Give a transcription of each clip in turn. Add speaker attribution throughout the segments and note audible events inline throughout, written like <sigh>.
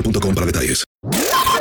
Speaker 1: boostmobile.com para detalles.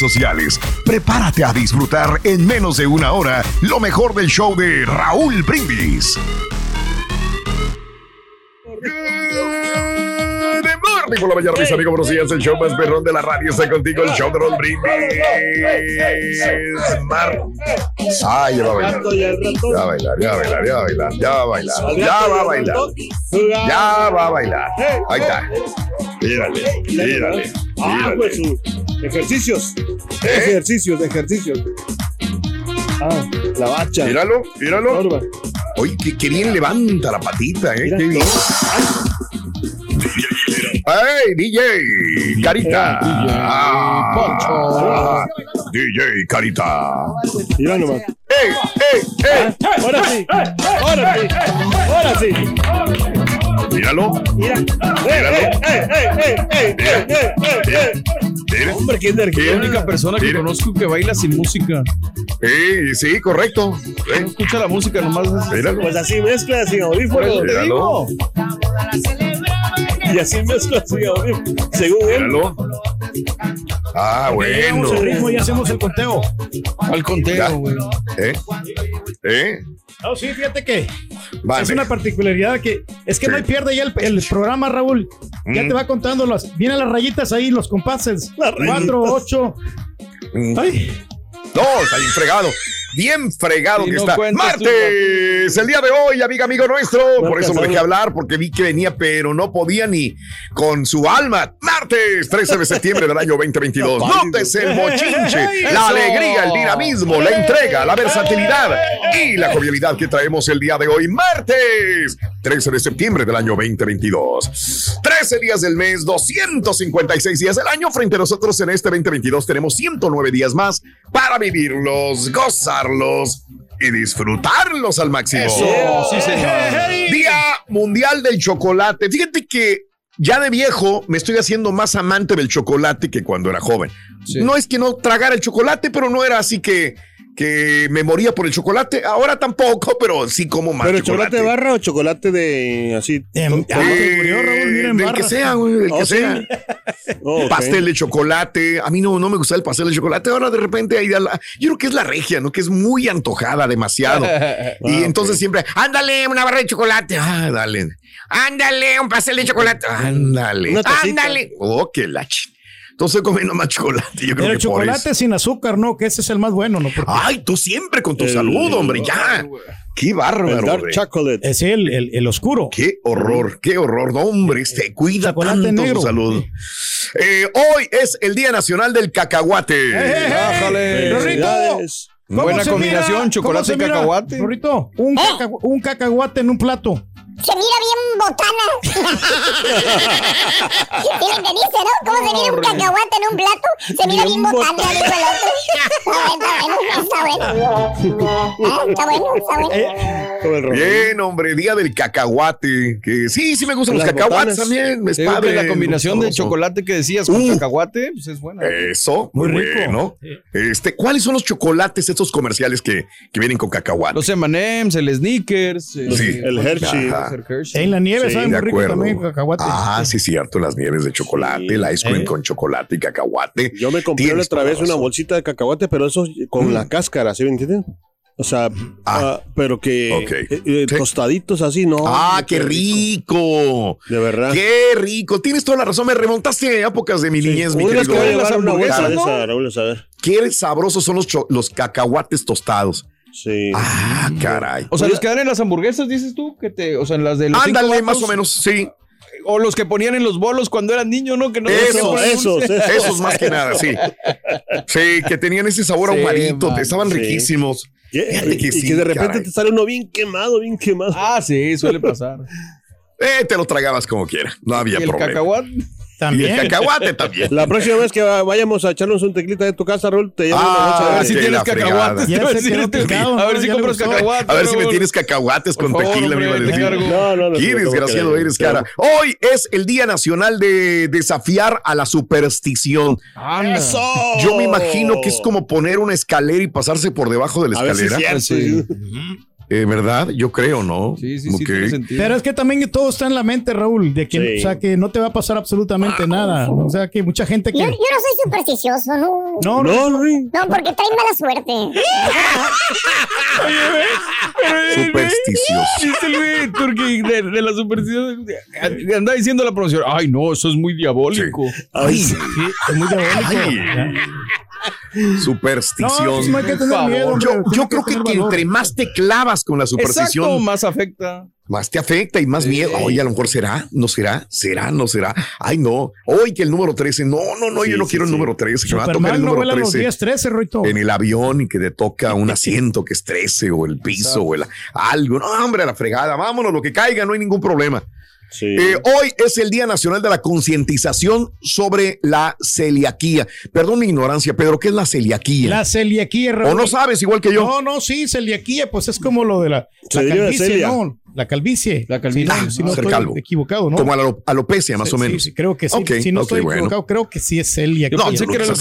Speaker 2: sociales. Prepárate a disfrutar en menos de una hora lo mejor del show de Raúl Brindis. Por la mañana, mis amigos, buenos días. El show más perrón de la radio está contigo, el show de Raúl Brindis. Mar. Ay, ya va a bailar. Ya va a bailar, ya va a bailar, ya va a bailar, ya va a bailar, ya va a bailar. Ya va a bailar. Ahí está. Mírale, mírale.
Speaker 3: Ah,
Speaker 2: mírale.
Speaker 3: pues sus ejercicios.
Speaker 2: ¿Eh?
Speaker 3: Ejercicios, ejercicios. Ah, la bacha.
Speaker 2: Míralo, míralo. Oye, qué, bien levanta la patita, ¿eh? Qué bien. ¡Ay, DJ! ¡Carita! Eh, DJ, ah, Poncho. DJ Carita.
Speaker 3: Mira nomás.
Speaker 2: Eh, ¡Ey, ey, ey!
Speaker 3: Ah, ahora sí. Ahora sí. Ahora sí.
Speaker 2: Míralo.
Speaker 3: Míralo. Ey, ey, ey, ey, ey, ey,
Speaker 2: ey!
Speaker 3: Hombre, qué energía.
Speaker 4: La única persona que conozco que baila sin música.
Speaker 2: Sí, sí, correcto.
Speaker 4: No escucha la música, nomás
Speaker 2: Míralo.
Speaker 3: Pues así mezcla sin audífonos.
Speaker 4: te digo. <laughs>
Speaker 3: Y así mezcla audífonos. Según él.
Speaker 2: Míralo. Ah, bueno.
Speaker 5: el ritmo y hacemos el conteo.
Speaker 2: Ya.
Speaker 4: conteo, güey.
Speaker 2: ¿Eh? ¿Eh?
Speaker 5: No, sí, fíjate que
Speaker 2: Vale.
Speaker 5: es una particularidad que es que
Speaker 2: Sí.
Speaker 5: no hay pierde ya el, el programa, Raúl. Ya
Speaker 2: Mm.
Speaker 5: te va contando las, vienen las rayitas ahí, los compases. Cuatro, ocho.
Speaker 2: Mm.
Speaker 5: Ay,
Speaker 2: está bien fregado. Bien fregado que
Speaker 4: no
Speaker 2: está. Martes, el día de hoy, amiga, amigo nuestro. Por eso no dejé hablar, porque vi que venía, pero no podía ni con su alma. Martes, 13 de septiembre del año 2022. Nótese el bochinche, la alegría, el dinamismo, la entrega, la versatilidad y la jovialidad que traemos el día de hoy. Martes, 13 de septiembre del año 2022. 13 días del mes, 256 días del año. Frente a nosotros en este 2022 tenemos 109 días más para vivirlos, y disfrutarlos al máximo.
Speaker 4: Eso, sí, señor.
Speaker 2: Día Mundial del Chocolate. Fíjate que ya de viejo me estoy haciendo más amante del chocolate que cuando era joven.
Speaker 4: Sí.
Speaker 2: No es que no tragara el chocolate, pero no era así que, que me moría por el chocolate. Ahora tampoco, pero sí como más
Speaker 3: ¿Pero chocolate de barra o chocolate de así? Con- con-
Speaker 5: te murió, Raúl, mira, en
Speaker 2: del
Speaker 5: barra.
Speaker 2: que sea, güey, del
Speaker 3: Oh,
Speaker 2: que
Speaker 3: sí.
Speaker 2: sea. <laughs>
Speaker 3: Oh.
Speaker 2: Pastel de chocolate. A mí no, no me gusta el pastel de chocolate. Ahora de repente la- yo creo que es la regia, ¿no? Que es muy antojada demasiado. <laughs> y
Speaker 3: Ah,
Speaker 2: entonces siempre, ándale, una barra de chocolate. Ah, dale. Ándale, un pastel de chocolate. Ándale. Ándale. Oh, qué la ch- Entonces comiendo más chocolate. Yo creo
Speaker 5: Pero el
Speaker 2: que
Speaker 5: chocolate sin azúcar, ¿no? Que ese es el más bueno, ¿no? Porque
Speaker 2: Ay, tú siempre con tu
Speaker 3: El-
Speaker 2: salud, hombre, ya. Qué
Speaker 3: El
Speaker 2: bárbaro,
Speaker 3: dark chocolate.
Speaker 5: es el, el, el oscuro.
Speaker 2: Qué horror, qué horror. No, hombre, este, cuida
Speaker 5: Chocolate
Speaker 2: tanto
Speaker 5: negro.
Speaker 2: su salud. Eh, hoy es el Día Nacional del Cacahuate.
Speaker 4: Bájale.
Speaker 5: Rorrito.
Speaker 3: Felicidades.
Speaker 5: ¿Cómo
Speaker 4: Buena
Speaker 5: se
Speaker 4: combinación,
Speaker 5: mira?
Speaker 4: chocolate
Speaker 5: ¿Cómo se
Speaker 4: y cacahuate.
Speaker 5: Rorrito, un, caca- un cacahuate en un plato.
Speaker 6: Se mira bien botana. <laughs> ¿Sí le entendiste, no? ¿Cómo se mira un cacahuate en un plato? Se mira bien, botana, dijo el otro. Está bueno, está bueno. Ah, Está bueno, está bueno.
Speaker 2: Bien, hombre, día del cacahuate. Que sí, sí me gustan los cacahuates
Speaker 4: botanas.
Speaker 2: también. Es
Speaker 4: Te digo que
Speaker 2: padre,
Speaker 4: la combinación de chocolate que decías con
Speaker 2: Uh.
Speaker 4: cacahuate, pues es buena.
Speaker 2: Eso, muy,
Speaker 4: Muy rico.
Speaker 2: bueno. Este, ¿cuáles son los chocolates estos comerciales que, que vienen con cacahuate?
Speaker 4: Los M&M's, el Snickers, el,
Speaker 2: Sí.
Speaker 3: El Hershey.
Speaker 2: Ajá.
Speaker 5: En la nieve
Speaker 3: Sí,
Speaker 5: sabe
Speaker 2: de
Speaker 5: muy rico
Speaker 2: acuerdo.
Speaker 5: también cacahuate.
Speaker 2: Ah, sí, cierto, las nieves de chocolate, el ice cream
Speaker 5: Eh.
Speaker 2: con chocolate y cacahuate.
Speaker 3: Yo me compré otra vez una bolsita de cacahuate, pero eso con
Speaker 2: Mm.
Speaker 3: la cáscara, ¿sí me entienden? O sea, ah, pero que eh, eh,
Speaker 2: Sí.
Speaker 3: tostaditos así, ¿no?
Speaker 2: Ah, qué rico.
Speaker 3: De verdad.
Speaker 2: Qué rico. Tienes toda la razón. Me remontaste a épocas de mi niñez, mi querido.
Speaker 3: a ver.
Speaker 2: Qué sabrosos son los, los cacahuates tostados.
Speaker 3: Sí.
Speaker 2: Ah, caray.
Speaker 4: O sea, los que dan en las hamburguesas, dices tú, que te, o sea, en las de los
Speaker 2: Ándale,
Speaker 4: vatos,
Speaker 2: más o menos, sí.
Speaker 4: O los que ponían en los bolos cuando eran niños, ¿no? Que no
Speaker 3: esos,
Speaker 4: dulce.
Speaker 3: esos. <laughs>
Speaker 2: Esos más que nada, sí. Sí, que tenían ese sabor
Speaker 4: Sí,
Speaker 2: ahumadito,
Speaker 4: man,
Speaker 2: estaban
Speaker 3: sí.
Speaker 2: riquísimos.
Speaker 3: Y,
Speaker 2: que
Speaker 3: y
Speaker 2: sí,
Speaker 3: que de repente
Speaker 2: caray.
Speaker 3: te sale uno bien quemado, bien quemado.
Speaker 4: Ah, sí, suele <laughs> pasar.
Speaker 2: Eh, te lo tragabas como quiera, no había
Speaker 4: y el
Speaker 2: problema.
Speaker 4: Cacahuate.
Speaker 2: Y
Speaker 5: También.
Speaker 2: el cacahuate también.
Speaker 3: La próxima vez que va- vayamos a echarnos un tequilita de tu casa, Raúl, te llevo
Speaker 2: Ah,
Speaker 3: una bolsa
Speaker 4: A
Speaker 3: de-
Speaker 4: ver si tienes cacahuates. Te a decir,
Speaker 5: picado,
Speaker 4: ver
Speaker 5: ¿no?
Speaker 4: si compras cacahuates.
Speaker 2: A ver si me tienes cacahuates con
Speaker 4: favor,
Speaker 2: tequila, me iba a decir.
Speaker 3: No, no, no.
Speaker 2: Qué
Speaker 3: sí, ¿cómo
Speaker 2: desgraciado eres, cara. Hoy es el Día Nacional de desafiar a la superstición.
Speaker 4: Anda.
Speaker 3: ¡Eso!
Speaker 2: Yo me imagino que es como poner una escalera y pasarse por debajo de la
Speaker 3: A ver si es
Speaker 2: escalera.
Speaker 3: cierto.
Speaker 4: Sí.
Speaker 2: Eh, ¿Verdad? Yo creo, ¿no?
Speaker 4: Sí, sí, sí, tiene sentido.
Speaker 5: Pero es que también todo está en la mente, Raúl, de que,
Speaker 3: Sí.
Speaker 5: o sea, que no te va a pasar absolutamente nada. O sea, que mucha gente que...
Speaker 6: Yo, yo no soy supersticioso, no.
Speaker 5: No, no,
Speaker 3: No, no,
Speaker 6: porque trae mala suerte.
Speaker 2: Supersticioso.
Speaker 4: Dice el güey Turki de, de la superstición. Anda diciendo la promoción. Ay, no, eso es muy diabólico.
Speaker 2: Ay,
Speaker 5: sí, es muy diabólico.
Speaker 2: Ay.
Speaker 5: No,
Speaker 2: superstición.
Speaker 5: pues no hay que tener
Speaker 4: favor.
Speaker 5: miedo. hombre.
Speaker 2: yo, yo creo que, entre más te clavas con la superstición,
Speaker 4: Exacto, más afecta.
Speaker 2: más te afecta y más
Speaker 4: Sí.
Speaker 2: miedo. Oye, a lo mejor será, no será, será, no será. Ay, no. Hoy que el número 13. No, no, no, yo no
Speaker 3: sí,
Speaker 2: quiero el número 13. Que me va a tocar el
Speaker 5: no
Speaker 2: número
Speaker 5: vuela los
Speaker 2: 13
Speaker 5: días 13, Roito.
Speaker 2: en el avión y que te toca un asiento que es 13 o el piso o el, algo. No, hombre, a la fregada. Vámonos, lo que caiga, no hay ningún problema.
Speaker 3: Sí.
Speaker 2: Eh, hoy es el Día Nacional de la Concientización sobre la celiaquía. Perdón mi ignorancia, Pedro, ¿qué es la celiaquía?
Speaker 5: La celiaquía,
Speaker 2: ¿O
Speaker 5: Raúl.
Speaker 2: no sabes igual que yo?
Speaker 5: No, no, sí, celiaquía, pues es como lo de la, la calvicie,
Speaker 3: celia.
Speaker 5: ¿no? La calvicie.
Speaker 4: La calvicie.
Speaker 5: Si no,
Speaker 2: Ah,
Speaker 5: si no
Speaker 2: ser
Speaker 5: estoy
Speaker 2: calvo.
Speaker 5: equivocado, ¿no?
Speaker 2: Como a la alopecia, más
Speaker 5: Sí,
Speaker 2: o menos.
Speaker 5: sí, creo que sí.
Speaker 2: Ok,
Speaker 5: si no
Speaker 2: ok,
Speaker 5: estoy
Speaker 2: bueno.
Speaker 5: equivocado, creo que sí es celiaquía.
Speaker 2: No,
Speaker 4: pensé que eran los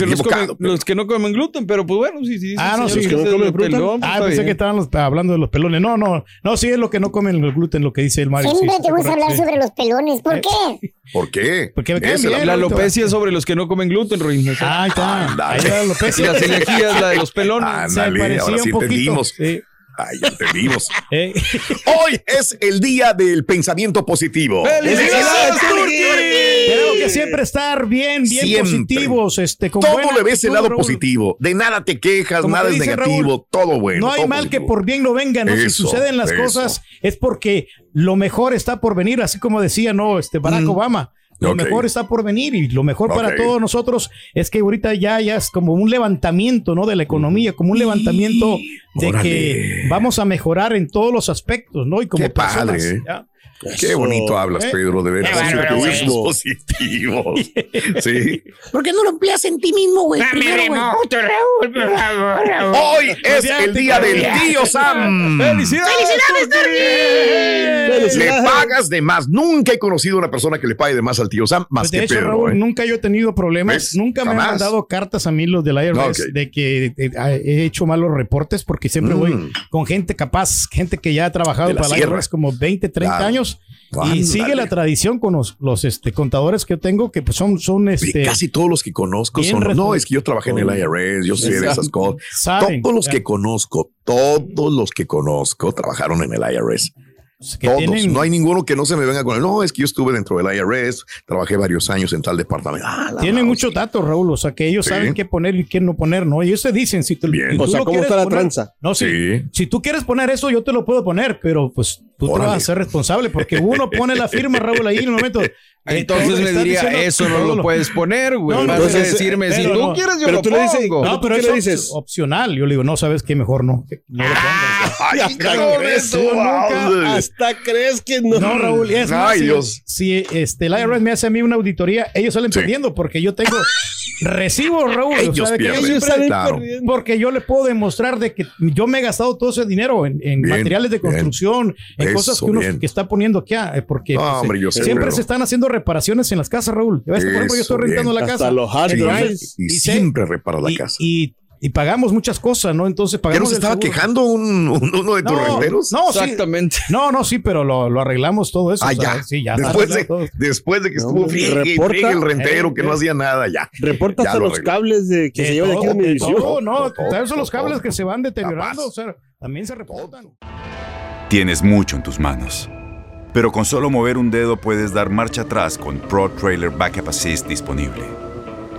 Speaker 4: los que no comen gluten, pero pues bueno, sí, sí.
Speaker 5: Ah, no, sí.
Speaker 4: que
Speaker 5: ¿No
Speaker 4: es de
Speaker 3: comen
Speaker 4: los
Speaker 3: fruta?
Speaker 4: pelón,
Speaker 5: Ah, pensé que estaban los- hablando de los pelones. No, no, no, sí es lo que no comen el gluten, lo que dice el Mario.
Speaker 6: Siempre te gusta hablar sobre los pelones. ¿Por
Speaker 5: Eh,
Speaker 6: qué?
Speaker 2: ¿Por qué?
Speaker 5: Porque me caen
Speaker 2: Esa es
Speaker 5: bien.
Speaker 4: La alopecia es sobre los que no comen gluten, Ruin.
Speaker 5: Ah, ahí está. Ahí va la
Speaker 4: Y
Speaker 5: alopecia.
Speaker 4: la celiaquía es la de los pelones.
Speaker 2: Ah,
Speaker 5: Se
Speaker 2: Ándale, ahora sí entendimos.
Speaker 5: Sí.
Speaker 2: Ay, entendimos.
Speaker 5: Eh,
Speaker 2: Hoy es el día del pensamiento positivo.
Speaker 4: ¡Felicidades, Turki!
Speaker 5: Que siempre estar bien, bien
Speaker 2: Siempre.
Speaker 5: positivos. Este, con
Speaker 2: Todo le ves el lado
Speaker 5: Raúl.
Speaker 2: positivo. De nada te quejas,
Speaker 5: Como
Speaker 2: nada es negativo, todo bueno.
Speaker 5: No hay mal que por bien no venga, ¿no? si
Speaker 2: Eso,
Speaker 5: suceden las
Speaker 2: eso.
Speaker 5: cosas es porque lo mejor está por venir, así como decía, ¿no? Este Barack
Speaker 2: Mm.
Speaker 5: Obama. Lo mejor está por venir y lo mejor para todos nosotros es que ahorita ya, ya es como un levantamiento, ¿no? De la economía, como un levantamiento de
Speaker 2: Órale.
Speaker 5: que vamos a mejorar en todos los aspectos, ¿no? Y como
Speaker 2: Qué padre,
Speaker 5: personas,
Speaker 2: ¿eh?
Speaker 5: ¿ya?
Speaker 2: Qué bonito hablas,
Speaker 5: Eh.
Speaker 2: Pedro, de somos positivos. <laughs> Sí.
Speaker 6: ¿Por qué no lo empleas en ti mismo, güey? Primero, güey.
Speaker 2: Hoy es el día del tío Sam.
Speaker 4: ¡Felicidades,
Speaker 2: Le
Speaker 3: Felicidades.
Speaker 2: pagas de más. Nunca he conocido una persona que le pague de más al tío Sam, más
Speaker 5: Pues de
Speaker 2: que
Speaker 5: hecho,
Speaker 2: Pedro.
Speaker 5: Raúl,
Speaker 2: ¿eh?
Speaker 5: nunca yo he tenido problemas.
Speaker 2: ¿Ves?
Speaker 5: Nunca me han mandado cartas a mí los del IRS
Speaker 2: No, ok.
Speaker 5: de que eh, he hecho malos reportes porque siempre
Speaker 2: Mm.
Speaker 5: voy con gente capaz, gente que ya ha trabajado para el. IRS como 20, 30
Speaker 2: Claro.
Speaker 5: años. Y sigue la tradición con los, los, este, contadores que tengo, que pues son, son este,
Speaker 2: Casi todos los que conozco son. No, es que yo trabajé en el IRS, yo sé de esas cosas.
Speaker 5: saben
Speaker 2: Todos los que conozco, todos los que conozco trabajaron en el IRS.
Speaker 5: Que
Speaker 2: Todos.
Speaker 5: tienen-
Speaker 2: No hay ninguno que no se me venga con el. No, es que yo estuve dentro del IRS, trabajé varios años en tal departamento. Ah,
Speaker 5: Tienen muchos datos, Raúl, o sea que ellos
Speaker 2: Sí.
Speaker 5: saben qué poner y qué no poner, ¿no? Y ellos te dicen, si tú,
Speaker 2: Bien.
Speaker 5: si tú
Speaker 3: O sea,
Speaker 5: lo
Speaker 3: ¿cómo está la
Speaker 5: poner-
Speaker 3: tranza?
Speaker 5: No. Sí. Si tú quieres poner eso, yo te lo puedo poner, pero pues tú te vas a ser responsable porque uno pone la firma, Raúl, ahí en el momento. <laughs>
Speaker 4: Entonces me diría, eso no lo puedes poner, güey.
Speaker 5: No, no,
Speaker 4: Vas a
Speaker 5: pero-
Speaker 4: decirme, si tú
Speaker 5: no.
Speaker 4: quieres, yo
Speaker 7: Pero
Speaker 4: lo
Speaker 7: tú le dices.
Speaker 5: No, pero
Speaker 7: ¿Qué
Speaker 5: es
Speaker 7: le
Speaker 5: op-
Speaker 7: dices?
Speaker 5: opcional. Yo le digo, no, ¿sabes qué? Mejor no. No lo pongas. <laughs>
Speaker 2: Ay,
Speaker 7: Hasta crees,
Speaker 2: eso,
Speaker 7: tú nunca- hasta crees que no.
Speaker 5: No, Raúl, es más,
Speaker 2: Ay,
Speaker 5: si,
Speaker 2: Dios.
Speaker 5: si este, el IRS me hace a mí una auditoría, ellos salen
Speaker 2: Sí.
Speaker 5: perdiendo porque yo tengo recibos, Raúl. o
Speaker 2: Ellos
Speaker 5: sea, de que
Speaker 2: pierden.
Speaker 7: Ellos salen
Speaker 2: claro.
Speaker 5: Porque yo le puedo demostrar de que yo me he gastado todo ese dinero en, en
Speaker 2: Bien,
Speaker 5: materiales de
Speaker 2: bien.
Speaker 5: construcción, en
Speaker 2: Eso,
Speaker 5: cosas que uno
Speaker 2: bien.
Speaker 5: que está poniendo aquí, eh, porque
Speaker 2: No,
Speaker 5: pues,
Speaker 2: hombre,
Speaker 5: eh,
Speaker 2: yo sé,
Speaker 5: siempre se están haciendo reparaciones en las casas, Raúl. Por ejemplo, yo estoy rentando
Speaker 2: bien.
Speaker 5: la
Speaker 7: Hasta
Speaker 5: casa.
Speaker 7: los hard drives.
Speaker 2: y,
Speaker 5: y sé-
Speaker 2: siempre repara la
Speaker 5: y,
Speaker 2: casa.
Speaker 5: y- y pagamos muchas cosas, ¿no? Entonces
Speaker 2: ¿Ya
Speaker 5: pagamos.
Speaker 2: nos
Speaker 5: el
Speaker 2: estaba
Speaker 5: seguro.
Speaker 2: quejando un, un- uno de tus
Speaker 5: No,
Speaker 2: renteros?
Speaker 5: No, sí.
Speaker 4: Exactamente.
Speaker 5: No, no, sí, pero lo, lo arreglamos todo eso.
Speaker 2: Ah,
Speaker 5: o sea,
Speaker 2: ya.
Speaker 5: Sí, ya.
Speaker 2: después, de, después de que
Speaker 7: No,
Speaker 2: estuvo friegue friegue el rentero
Speaker 5: Eh,
Speaker 2: que no
Speaker 5: eh.
Speaker 2: hacía nada, ya.
Speaker 7: Reporta
Speaker 2: Ya
Speaker 7: hasta los cables de que se llevan aquí a mi
Speaker 5: no,
Speaker 2: Todo,
Speaker 5: esos son los cables que se van deteriorando,
Speaker 2: Capaz.
Speaker 5: o sea, también se reportan.
Speaker 8: Tienes mucho en tus manos. Pero con solo mover un dedo puedes dar marcha atrás con Pro Trailer Backup Assist disponible.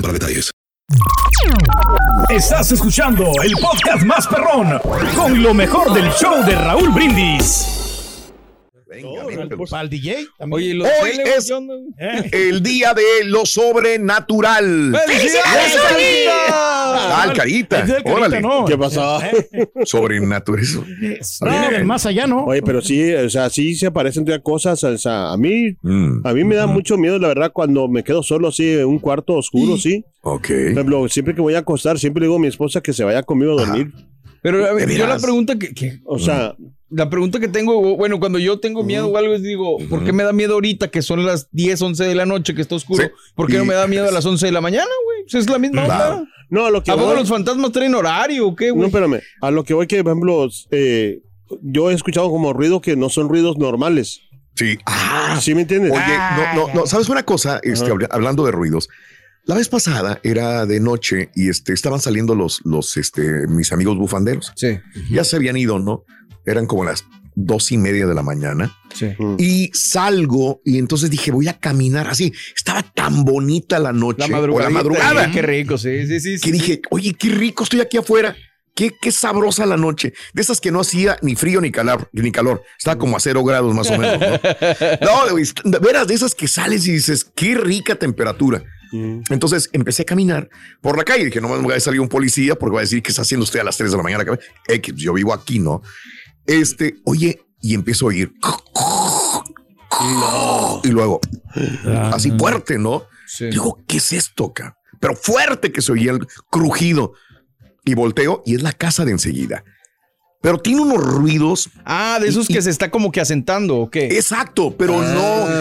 Speaker 1: para detalles.
Speaker 9: Estás escuchando el podcast más perrón con lo mejor del show de Raúl Brindis.
Speaker 2: Venga,
Speaker 7: No,
Speaker 5: Para el DJ también.
Speaker 4: Oye, ¿y los
Speaker 2: Hoy es-?
Speaker 5: Eh,
Speaker 2: El día de lo sobrenatural.
Speaker 4: ¡Felicidades, Carita!
Speaker 2: Ah, Carita.
Speaker 5: es Carita,
Speaker 2: Órale.
Speaker 5: no.
Speaker 7: ¿Qué pasó? <laughs>
Speaker 2: Sobrenatural.
Speaker 5: Viene del más allá, ¿no?
Speaker 7: Oye, pero sí, o sea, sí se aparecen todavía cosas. O sea, a mí,
Speaker 2: Mm,
Speaker 7: a mí me da mucho miedo, la verdad, cuando me quedo solo así en un cuarto oscuro, sí.
Speaker 2: ok.
Speaker 7: Por ejemplo, siempre que voy a acostar, siempre le digo a mi esposa que se vaya conmigo a dormir.
Speaker 4: Pero a ver,
Speaker 2: ¿De
Speaker 4: yo la pregunta que, que-
Speaker 7: O sea,
Speaker 4: la pregunta que tengo, bueno, cuando yo tengo miedo o algo es digo, ¿por qué me da miedo ahorita que son las 10, 11 de la noche que está oscuro?
Speaker 2: Sí.
Speaker 4: ¿Por qué no me da miedo a las 11 de la mañana, güey? Pues es la misma
Speaker 2: Claro.
Speaker 4: onda.
Speaker 7: no, a lo que
Speaker 4: ¿A poco
Speaker 7: voy,
Speaker 4: los fantasmas traen horario o qué,
Speaker 7: no,
Speaker 4: güey?
Speaker 7: espérame, a lo que voy que, por ejemplo, eh, yo he escuchado como ruido que no son ruidos normales.
Speaker 2: Sí. Ah,
Speaker 7: ¿Sí me entiendes?
Speaker 2: Oye, no, no, no, ¿sabes una cosa? Este, habla- hablando de ruidos. La vez pasada era de noche y este, estaban saliendo los, los, este, mis amigos bufanderos.
Speaker 4: Sí,
Speaker 2: Ya se habían ido, ¿no? Eran como las dos y media de la mañana.
Speaker 4: sí.
Speaker 2: Y salgo y entonces dije, voy a caminar así. Estaba tan bonita la noche.
Speaker 4: La madrugada.
Speaker 2: O la madrugada.
Speaker 4: Qué rico, sí, sí, sí.
Speaker 2: que
Speaker 4: sí.
Speaker 2: dije, oye, qué rico estoy aquí afuera. Qué, qué sabrosa la noche. De esas que no hacía ni frío ni calor, ni calor. Estaba como a cero grados más o menos. No, <laughs> no veras, de esas que sales y dices, qué rica temperatura.
Speaker 7: Mm.
Speaker 2: Entonces empecé a caminar por la calle. Dije, no me va a salir un policía porque va a decir que está haciendo usted a las 3 de la mañana. X, yo vivo aquí, ¿no? Este, oye, y empiezo a oír. Y luego, así fuerte, ¿no?
Speaker 4: Sí.
Speaker 2: Digo, ¿qué es esto, ca? Pero fuerte que se oía el crujido. Y volteo y es la casa de enseguida. Pero tiene unos ruidos.
Speaker 4: Ah, de esos
Speaker 2: Y-
Speaker 4: que se está como que asentando, ¿o qué?
Speaker 2: Exacto, pero
Speaker 7: Ah,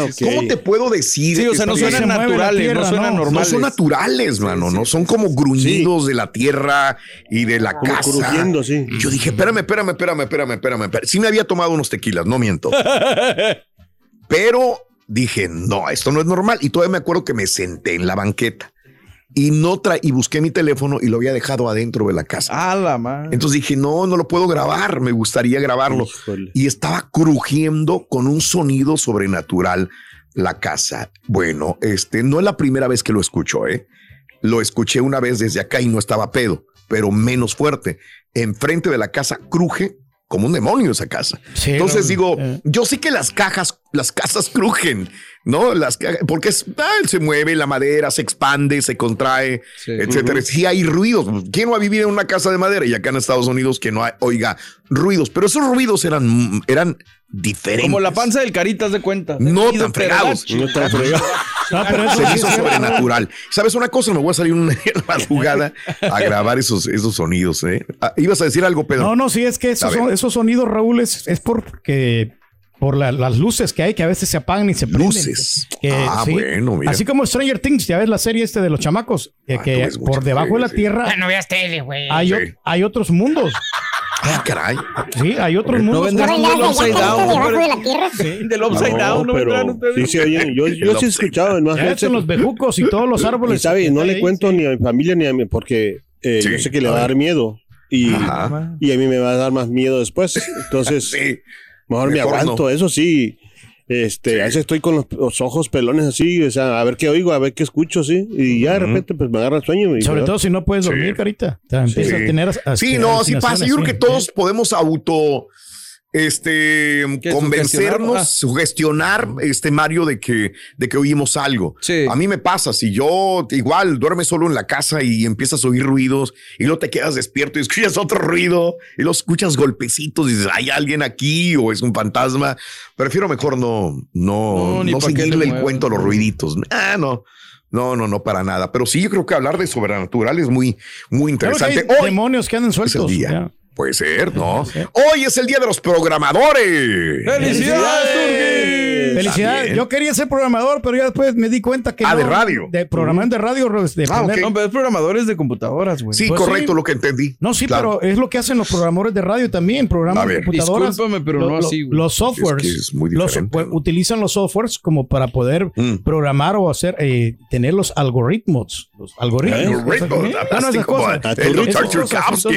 Speaker 2: no. ¿Cómo te puedo decir?
Speaker 4: Sí, o sea, no
Speaker 5: se
Speaker 4: suenan naturales,
Speaker 5: tierra,
Speaker 4: no suenan
Speaker 5: ¿no?
Speaker 4: normales.
Speaker 2: No son naturales, mano, no son como gruñidos de la tierra y de la
Speaker 7: Como
Speaker 2: casa.
Speaker 7: crujiendo, sí.
Speaker 2: Y Yo dije, espérame, espérame, espérame, espérame, espérame, espérame. Sí me había tomado unos tequilas, no miento. <laughs> Pero dije, no, esto no es normal. Y todavía me acuerdo que me senté en la banqueta y no tra y busqué mi teléfono y lo había dejado adentro de la casa.
Speaker 4: La madre.
Speaker 2: Entonces dije, no, no lo puedo grabar, me gustaría grabarlo.
Speaker 7: Híjole.
Speaker 2: Y estaba crujiendo con un sonido sobrenatural la casa. Bueno, este no es la primera vez que lo escucho, ¿eh? Lo escuché una vez desde acá y no estaba pedo, pero menos fuerte. Enfrente de la casa cruje como un demonio esa casa.
Speaker 5: Sí,
Speaker 2: Entonces
Speaker 5: no,
Speaker 2: digo,
Speaker 5: eh.
Speaker 2: yo sé que las cajas, las casas crujen, ¿no? Las porque es- ah, se mueve la madera, se expande, se contrae,
Speaker 4: Sí.
Speaker 2: etcétera. Sí hay ruidos. ¿Quién no ha vivido en una casa de madera? Y acá en Estados Unidos que no hay, oiga, ruidos. Pero esos ruidos eran, eran diferentes.
Speaker 4: Como la panza del caritas de cuenta.
Speaker 2: No tan fregados.
Speaker 7: No está fregado.
Speaker 5: No, pero eso
Speaker 2: Se hizo sobrenatural. ¿Sabes una cosa? Me voy a salir una <laughs> madrugada a grabar esos, esos sonidos. ¿eh? Ah, ¿Ibas a decir algo, Pedro?
Speaker 5: No, no, sí, es que
Speaker 2: A
Speaker 5: esos, son- esos sonidos, Raúl, es, es porque por la- las luces que hay que a veces se apagan y se prenden.
Speaker 2: Luces.
Speaker 5: Que,
Speaker 2: Ah, bueno, mira.
Speaker 5: Así como Stranger Things, ya ves la serie este de los chamacos, que, que
Speaker 2: ves mucha
Speaker 5: por debajo de la
Speaker 2: tele, sí.
Speaker 5: tierra
Speaker 10: Ah, no veas tele, güey.
Speaker 5: hay,
Speaker 2: Sí.
Speaker 5: hay otros mundos.
Speaker 2: Ah, caray.
Speaker 5: Sí, hay otros
Speaker 4: No
Speaker 5: mundos.
Speaker 6: ¿No
Speaker 4: tú del upside down.
Speaker 6: debajo de la tierra? <laughs>
Speaker 4: Del upside down, no vendrán
Speaker 7: pero
Speaker 4: ustedes.
Speaker 7: sí se oyen. Yo, yo sí he escuchado en más
Speaker 5: Ya
Speaker 7: gente.
Speaker 5: son los bejucos y todos los
Speaker 7: Y
Speaker 5: árboles.
Speaker 7: sabe, no
Speaker 5: que
Speaker 7: le cuento
Speaker 5: sí.
Speaker 7: ni a mi familia ni a mí, porque eh,
Speaker 2: Sí,
Speaker 7: yo sé que le va a dar miedo. Y,
Speaker 2: Ajá.
Speaker 7: y a mí me va a dar más miedo después. Entonces, <laughs>
Speaker 2: Sí.
Speaker 7: Mejor, me aguanto,
Speaker 2: no.
Speaker 7: eso sí. Este, a veces estoy con los, los ojos pelones así, o sea, a ver qué oigo, a ver qué escucho, sí. Y ya de repente, pues me agarra el sueño. y-
Speaker 5: Sobre todo si no puedes
Speaker 2: Sí.
Speaker 5: dormir, carita. O sea, empiezas
Speaker 2: Sí.
Speaker 5: a tener.
Speaker 2: Sí, no, sí pasa. Yo creo que todos
Speaker 5: sí.
Speaker 2: podemos auto este
Speaker 4: ¿Qué,
Speaker 2: convencernos, sugestionar este Mario de que de que oímos algo.
Speaker 4: Sí.
Speaker 2: A mí me pasa, si yo igual duermes solo en la casa y empiezas a oír ruidos y luego te quedas despierto y escuchas otro ruido y lo escuchas golpecitos y dices, hay alguien aquí o es un fantasma. Prefiero mejor no no
Speaker 4: No,
Speaker 2: no seguirle el cuento a los ruiditos. Ah, no. No, no, no, para nada. Pero sí, yo creo que hablar de sobrenatural es muy, muy
Speaker 5: Claro que hay
Speaker 2: interesante. Hoy,
Speaker 5: demonios que andan
Speaker 2: es el
Speaker 5: sueltos.
Speaker 2: día.
Speaker 5: ya.
Speaker 2: Puede ser, ¿no? Hoy es el día de los programadores.
Speaker 4: ¡Felicidades!
Speaker 5: Felicidades.
Speaker 2: También.
Speaker 5: Yo quería ser programador, pero ya después me di cuenta que.
Speaker 2: Ah,
Speaker 5: no,
Speaker 2: de radio.
Speaker 5: De programar de radio. de
Speaker 2: Ah,
Speaker 5: poner-
Speaker 2: ok.
Speaker 4: No, pero es programadores de computadoras, güey.
Speaker 2: Sí,
Speaker 5: Pues
Speaker 2: correcto,
Speaker 5: sí.
Speaker 2: lo que entendí.
Speaker 5: No, sí,
Speaker 2: Claro.
Speaker 5: pero es lo que hacen los programadores de radio también, programas
Speaker 2: A
Speaker 5: de computadoras.
Speaker 4: Discúlpame, pero no así, güey.
Speaker 5: Los softwares.
Speaker 2: Es que es muy
Speaker 5: los- pues. Utilizan los softwares como para poder
Speaker 2: Mm.
Speaker 5: programar o hacer, eh, tener los algoritmos. Los algoritmos.
Speaker 2: El doctor Turkowski.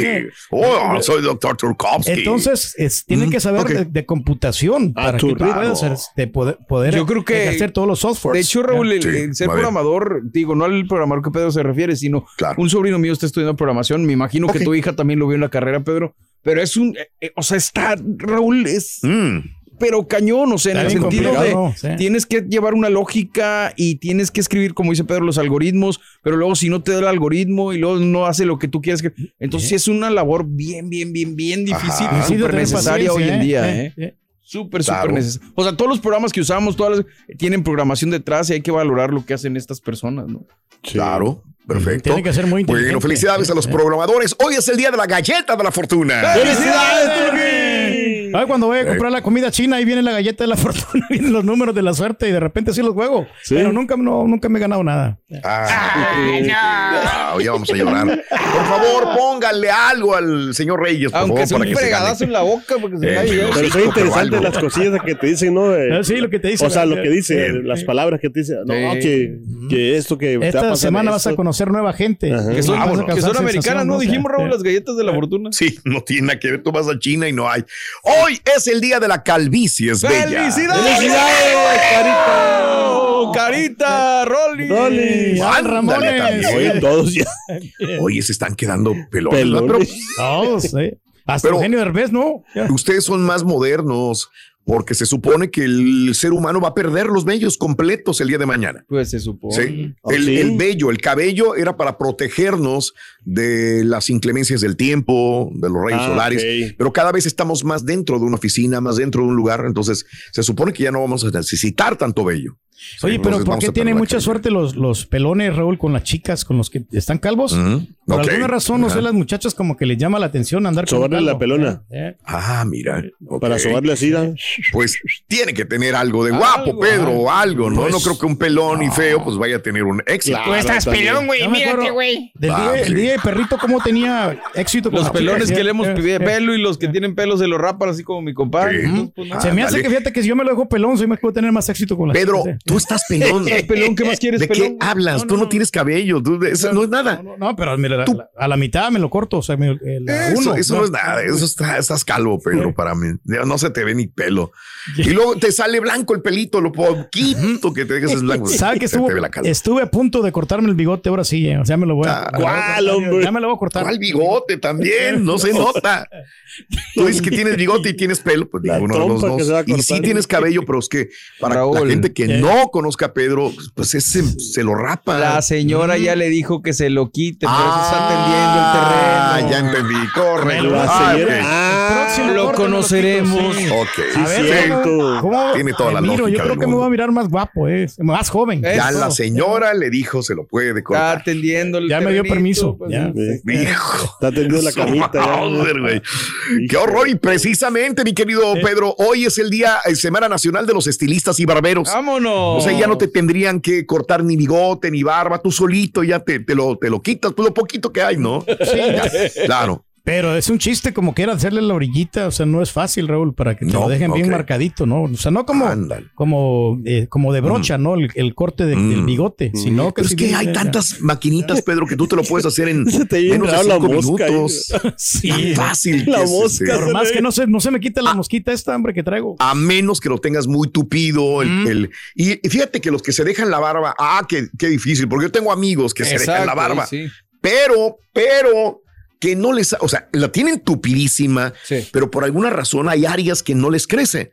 Speaker 2: Oh, soy doctor Turkowski.
Speaker 5: Entonces, es- tienen
Speaker 2: Mm,
Speaker 5: que saber
Speaker 2: ok.
Speaker 5: de, computación
Speaker 7: Ah,
Speaker 5: para que puedas hacer- de poder, poder
Speaker 4: Yo creo que-
Speaker 5: hacer todos los softwares.
Speaker 4: De hecho, Raúl, el,
Speaker 2: Sí,
Speaker 4: el ser programador, digo, no al programador que Pedro se refiere, sino
Speaker 2: Claro.
Speaker 4: un sobrino mío está estudiando programación. Me imagino que tu hija también lo vio en la carrera, Pedro. Pero es un, eh, eh, o sea, está, Raúl, es,
Speaker 2: Mm,
Speaker 4: pero cañón, o sea, en el sentido de,
Speaker 5: sí.
Speaker 4: tienes que llevar una lógica y tienes que escribir, como dice Pedro, los algoritmos, pero luego si no te da el algoritmo y luego no hace lo que tú quieres, que, entonces sí es una labor bien, bien, bien, bien difícil, súper necesaria hoy en día,
Speaker 5: eh,
Speaker 4: ¿eh? Súper,
Speaker 2: Claro.
Speaker 4: súper necesario. O sea, todos los programas que usamos, todas las, tienen programación detrás y hay que valorar lo que hacen estas personas, ¿no?
Speaker 2: Claro, perfecto.
Speaker 5: Tiene que ser muy
Speaker 2: Bueno, felicidades a los <laughs> programadores. Hoy es el día de la galleta de la fortuna.
Speaker 5: Ay, cuando voy a comprar la comida china, ahí viene la galleta de la <laughs> fortuna, vienen los números de la suerte y de repente sí los juego. Pero nunca, no, nunca me he ganado nada.
Speaker 2: Ah, ya vamos a llorar. Por favor, pónganle algo al señor Reyes, por
Speaker 4: Aunque
Speaker 2: favor,
Speaker 4: sea un
Speaker 2: se
Speaker 4: fregadazo en la boca, porque se
Speaker 2: Eh,
Speaker 4: me ha llegado.
Speaker 7: Pero interesantes
Speaker 2: algo.
Speaker 7: las cosillas que te dicen, ¿no? Eh, <laughs>
Speaker 5: Ah, sí, lo que te dice.
Speaker 7: O sea, lo que dice, las palabras que te dice. No, que, que esto que. te va a
Speaker 5: Esta
Speaker 7: pasar
Speaker 5: semana vas a conocer nueva gente.
Speaker 7: Ajá.
Speaker 4: Que son,
Speaker 5: Vas a
Speaker 2: Vámonos.
Speaker 4: que son americanas, ¿no? Dijimos, Raúl, las galletas de la fortuna.
Speaker 2: Sí, no tiene nada que ver. Tú vas a China y no hay. Hoy es el día de la calvicie, es bella.
Speaker 4: ¡Felicidades!
Speaker 7: ¡Felicidades,
Speaker 4: ¡Oh, Carita! ¡Rolly!
Speaker 5: Rolly, Ramones.
Speaker 2: también.
Speaker 7: Oye, todos ya.
Speaker 2: Oye, se están quedando pelones.
Speaker 5: Todos, sí. Hasta
Speaker 2: Pero-
Speaker 5: Eugenio Derbez, ¿no?
Speaker 2: Ustedes son más modernos porque se supone que el ser humano va a perder los vellos completos el día de mañana.
Speaker 4: Pues se supone.
Speaker 2: Sí.
Speaker 7: ¿Ah,
Speaker 2: El,
Speaker 7: sí?
Speaker 2: el vello, el cabello era para protegernos de las inclemencias del tiempo, de los rayos
Speaker 7: Ah,
Speaker 2: solares, pero cada vez estamos más dentro de una oficina, más dentro de un lugar, entonces se supone que ya no vamos a necesitar tanto vello.
Speaker 5: Oye,
Speaker 2: Sí,
Speaker 5: pero ¿por qué
Speaker 2: a
Speaker 5: tienen mucha suerte los, los pelones, Raúl, con las chicas, con los que están calvos? Por alguna razón, no sé,
Speaker 2: Ajá.
Speaker 5: las muchachas como que les llama la atención andar con
Speaker 7: Sobarle
Speaker 5: un
Speaker 7: la pelona.
Speaker 5: Eh,
Speaker 2: Ah, mira. ok.
Speaker 7: Para sobarle así, ¿no?
Speaker 2: Pues tiene que tener algo de guapo,
Speaker 4: Algo,
Speaker 2: Pedro, o algo, ¿no?
Speaker 7: Pues,
Speaker 2: no creo que un pelón y feo pues vaya a tener un éxito.
Speaker 10: Tú estás
Speaker 7: también.
Speaker 10: pelón, güey.
Speaker 5: No me
Speaker 10: Mírate, güey.
Speaker 5: Del
Speaker 2: Ah,
Speaker 5: día,
Speaker 2: sí.
Speaker 5: el día de perrito, ¿cómo tenía éxito con
Speaker 4: Los
Speaker 5: las
Speaker 4: pelones que le hemos
Speaker 5: Eh,
Speaker 4: pedido
Speaker 5: eh,
Speaker 4: pelo y los que tienen pelos se lo rapan así como mi compadre.
Speaker 2: Sí.
Speaker 4: Entonces, pues, no.
Speaker 5: Se me hace que fíjate que si yo me lo dejo pelón, soy más puedo tener más éxito con las
Speaker 2: Pedro,
Speaker 5: eh.
Speaker 2: tú estás pelón. <laughs>
Speaker 4: Estás pelón, ¿qué más quieres,
Speaker 2: ¿De
Speaker 4: pelón?
Speaker 2: qué hablas? Tú
Speaker 5: no,
Speaker 2: tienes cabello, tú- eso no es nada.
Speaker 5: No, no, pero mira, la- la- a la mitad me lo corto, o sea, me- la
Speaker 2: Eso,
Speaker 5: uno,
Speaker 2: eso no es nada, eso está, estás calvo, Pedro, para mí. No se te ve ni pelo. Y luego te sale blanco el pelito, lo poquito que te dejas es blanco. <laughs>
Speaker 5: ¿Sabe que
Speaker 2: Se
Speaker 5: estuvo,
Speaker 2: te ve la calva.
Speaker 5: estuve a punto de cortarme el bigote ahora sí, eh, o sea, me lo voy a...
Speaker 2: Ah,
Speaker 7: ¿cuál, hombre?
Speaker 5: Ya me lo voy a cortar.
Speaker 2: ¿Cuál bigote también? No se <laughs> nota. Tú dices que tienes bigote y tienes pelo, pues ninguno de los
Speaker 7: se
Speaker 2: dos. Y sí tienes cabello, pero es que para
Speaker 4: Raúl,
Speaker 2: la gente que
Speaker 5: eh.
Speaker 2: no no conozca a Pedro, pues ese se lo rapa.
Speaker 4: La señora ya le dijo que se lo quite, por eso está
Speaker 2: Ah,
Speaker 4: atendiendo el terreno.
Speaker 2: ya entendí, correcto.
Speaker 7: La
Speaker 2: Ah.
Speaker 7: Ah,
Speaker 4: lo conoceremos.
Speaker 5: sí. A ver,
Speaker 7: cierto.
Speaker 5: ¿cómo-
Speaker 2: Tiene toda la
Speaker 5: miro,
Speaker 2: lógica
Speaker 5: Yo creo que me voy a mirar más guapo, eh, más joven.
Speaker 2: Ya
Speaker 4: Eso.
Speaker 2: la señora le dijo se lo puede
Speaker 4: Está
Speaker 2: cortar.
Speaker 4: atendiendo el
Speaker 5: Ya me dio permiso,
Speaker 4: pues,
Speaker 5: ya.
Speaker 4: sí.
Speaker 2: Hijo.
Speaker 7: Está tendiendo la camita. ya.
Speaker 2: Joder. Qué horror. Y precisamente, mi querido Pedro, hoy es el día, eh, Semana Nacional de los Estilistas y Barberos.
Speaker 4: Vámonos.
Speaker 2: O sea, ya no te tendrían que cortar ni bigote ni barba, tú solito ya te, te lo, te lo quitas, pues lo poquito que hay, ¿no? Sí, claro.
Speaker 5: Pero es un chiste como quiera hacerle la orillita, o sea, no es fácil, Raúl, para que te
Speaker 2: No,
Speaker 5: lo dejen bien marcadito, ¿no? O sea, no como,
Speaker 2: Ándale.
Speaker 5: como, eh, como de brocha, ¿no? El, el corte de- del
Speaker 2: Mm.
Speaker 5: bigote, sino que
Speaker 2: Pero es que hay tantas maquinitas, Pedro, que tú te lo puedes hacer en <laughs>
Speaker 7: Se te
Speaker 2: menos de cinco minutos. <laughs>
Speaker 5: Sí.
Speaker 2: Tan fácil.
Speaker 7: La mosca
Speaker 5: Por más que no se, no se me quita
Speaker 2: Ah.
Speaker 5: la mosquita esta, hombre, que traigo.
Speaker 2: a menos que lo tengas muy tupido. el-
Speaker 5: Mm.
Speaker 2: el- y, fíjate que los que se dejan la barba, ah, qué, qué difícil, porque yo tengo amigos que se dejan la barba,
Speaker 4: sí.
Speaker 2: pero, pero que no les, o sea, la tienen tupidísima,
Speaker 4: Sí.
Speaker 2: pero por alguna razón hay áreas que no les crece.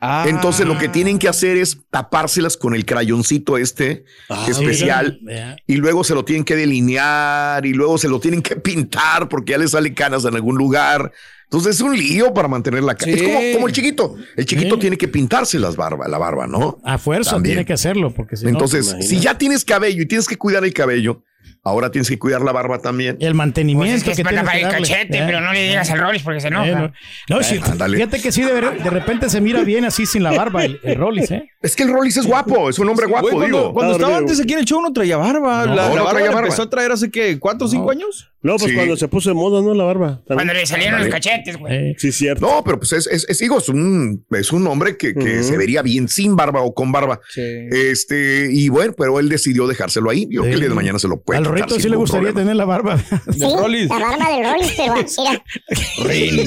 Speaker 4: Ah.
Speaker 2: Entonces lo que tienen que hacer es tapárselas con el crayoncito este
Speaker 7: Ah,
Speaker 2: especial y luego se lo tienen que delinear y luego se lo tienen que <laughs> pintar porque ya le sale canas en algún lugar. Entonces es un lío para mantener la cara.
Speaker 4: Sí.
Speaker 2: Es como, como el chiquito. El chiquito
Speaker 5: Sí.
Speaker 2: tiene que pintarse las barba, la barba, ¿no?
Speaker 5: A fuerza
Speaker 2: También.
Speaker 5: tiene que hacerlo, porque si no,
Speaker 2: Entonces, si ya tienes cabello y tienes que cuidar el cabello, ahora tienes que cuidar la barba también.
Speaker 5: el mantenimiento
Speaker 10: Pues es que es
Speaker 5: que
Speaker 10: para
Speaker 5: que
Speaker 10: el
Speaker 5: darle,
Speaker 10: cachete,
Speaker 5: ¿eh?
Speaker 10: pero no le digas al Rollis porque se enoja.
Speaker 5: Eh, no, No, sí,
Speaker 2: ándale.
Speaker 5: fíjate que sí, de, ver- de repente se mira bien así sin la barba el, el Rollis, ¿eh?
Speaker 2: Es que el Rollis es guapo, es un hombre guapo,
Speaker 4: Güey, cuando,
Speaker 2: digo.
Speaker 4: cuando estaba antes aquí en el show no traía barba.
Speaker 2: No,
Speaker 4: la,
Speaker 2: no
Speaker 4: la barba
Speaker 2: traía
Speaker 4: la
Speaker 2: barba.
Speaker 4: empezó a traer hace que cuatro o cinco años.
Speaker 7: No, pues
Speaker 2: Sí.
Speaker 7: cuando se puso de moda, ¿no? La barba. También.
Speaker 10: Cuando le salieron los cachetes, güey.
Speaker 5: Eh,
Speaker 7: Sí, cierto.
Speaker 2: No, pero pues es, es, es, digo, es un, es un hombre que, que se vería bien sin barba o con barba.
Speaker 4: Sí.
Speaker 2: Este, y bueno, pero él decidió dejárselo ahí. Yo que el día de mañana se lo puede
Speaker 5: Al Rito sí le gustaría
Speaker 2: problema.
Speaker 5: tener la barba. <laughs>
Speaker 6: Sí,
Speaker 4: De Rollis.
Speaker 6: la barba del Rollis, pero mira. <laughs>
Speaker 4: Rin.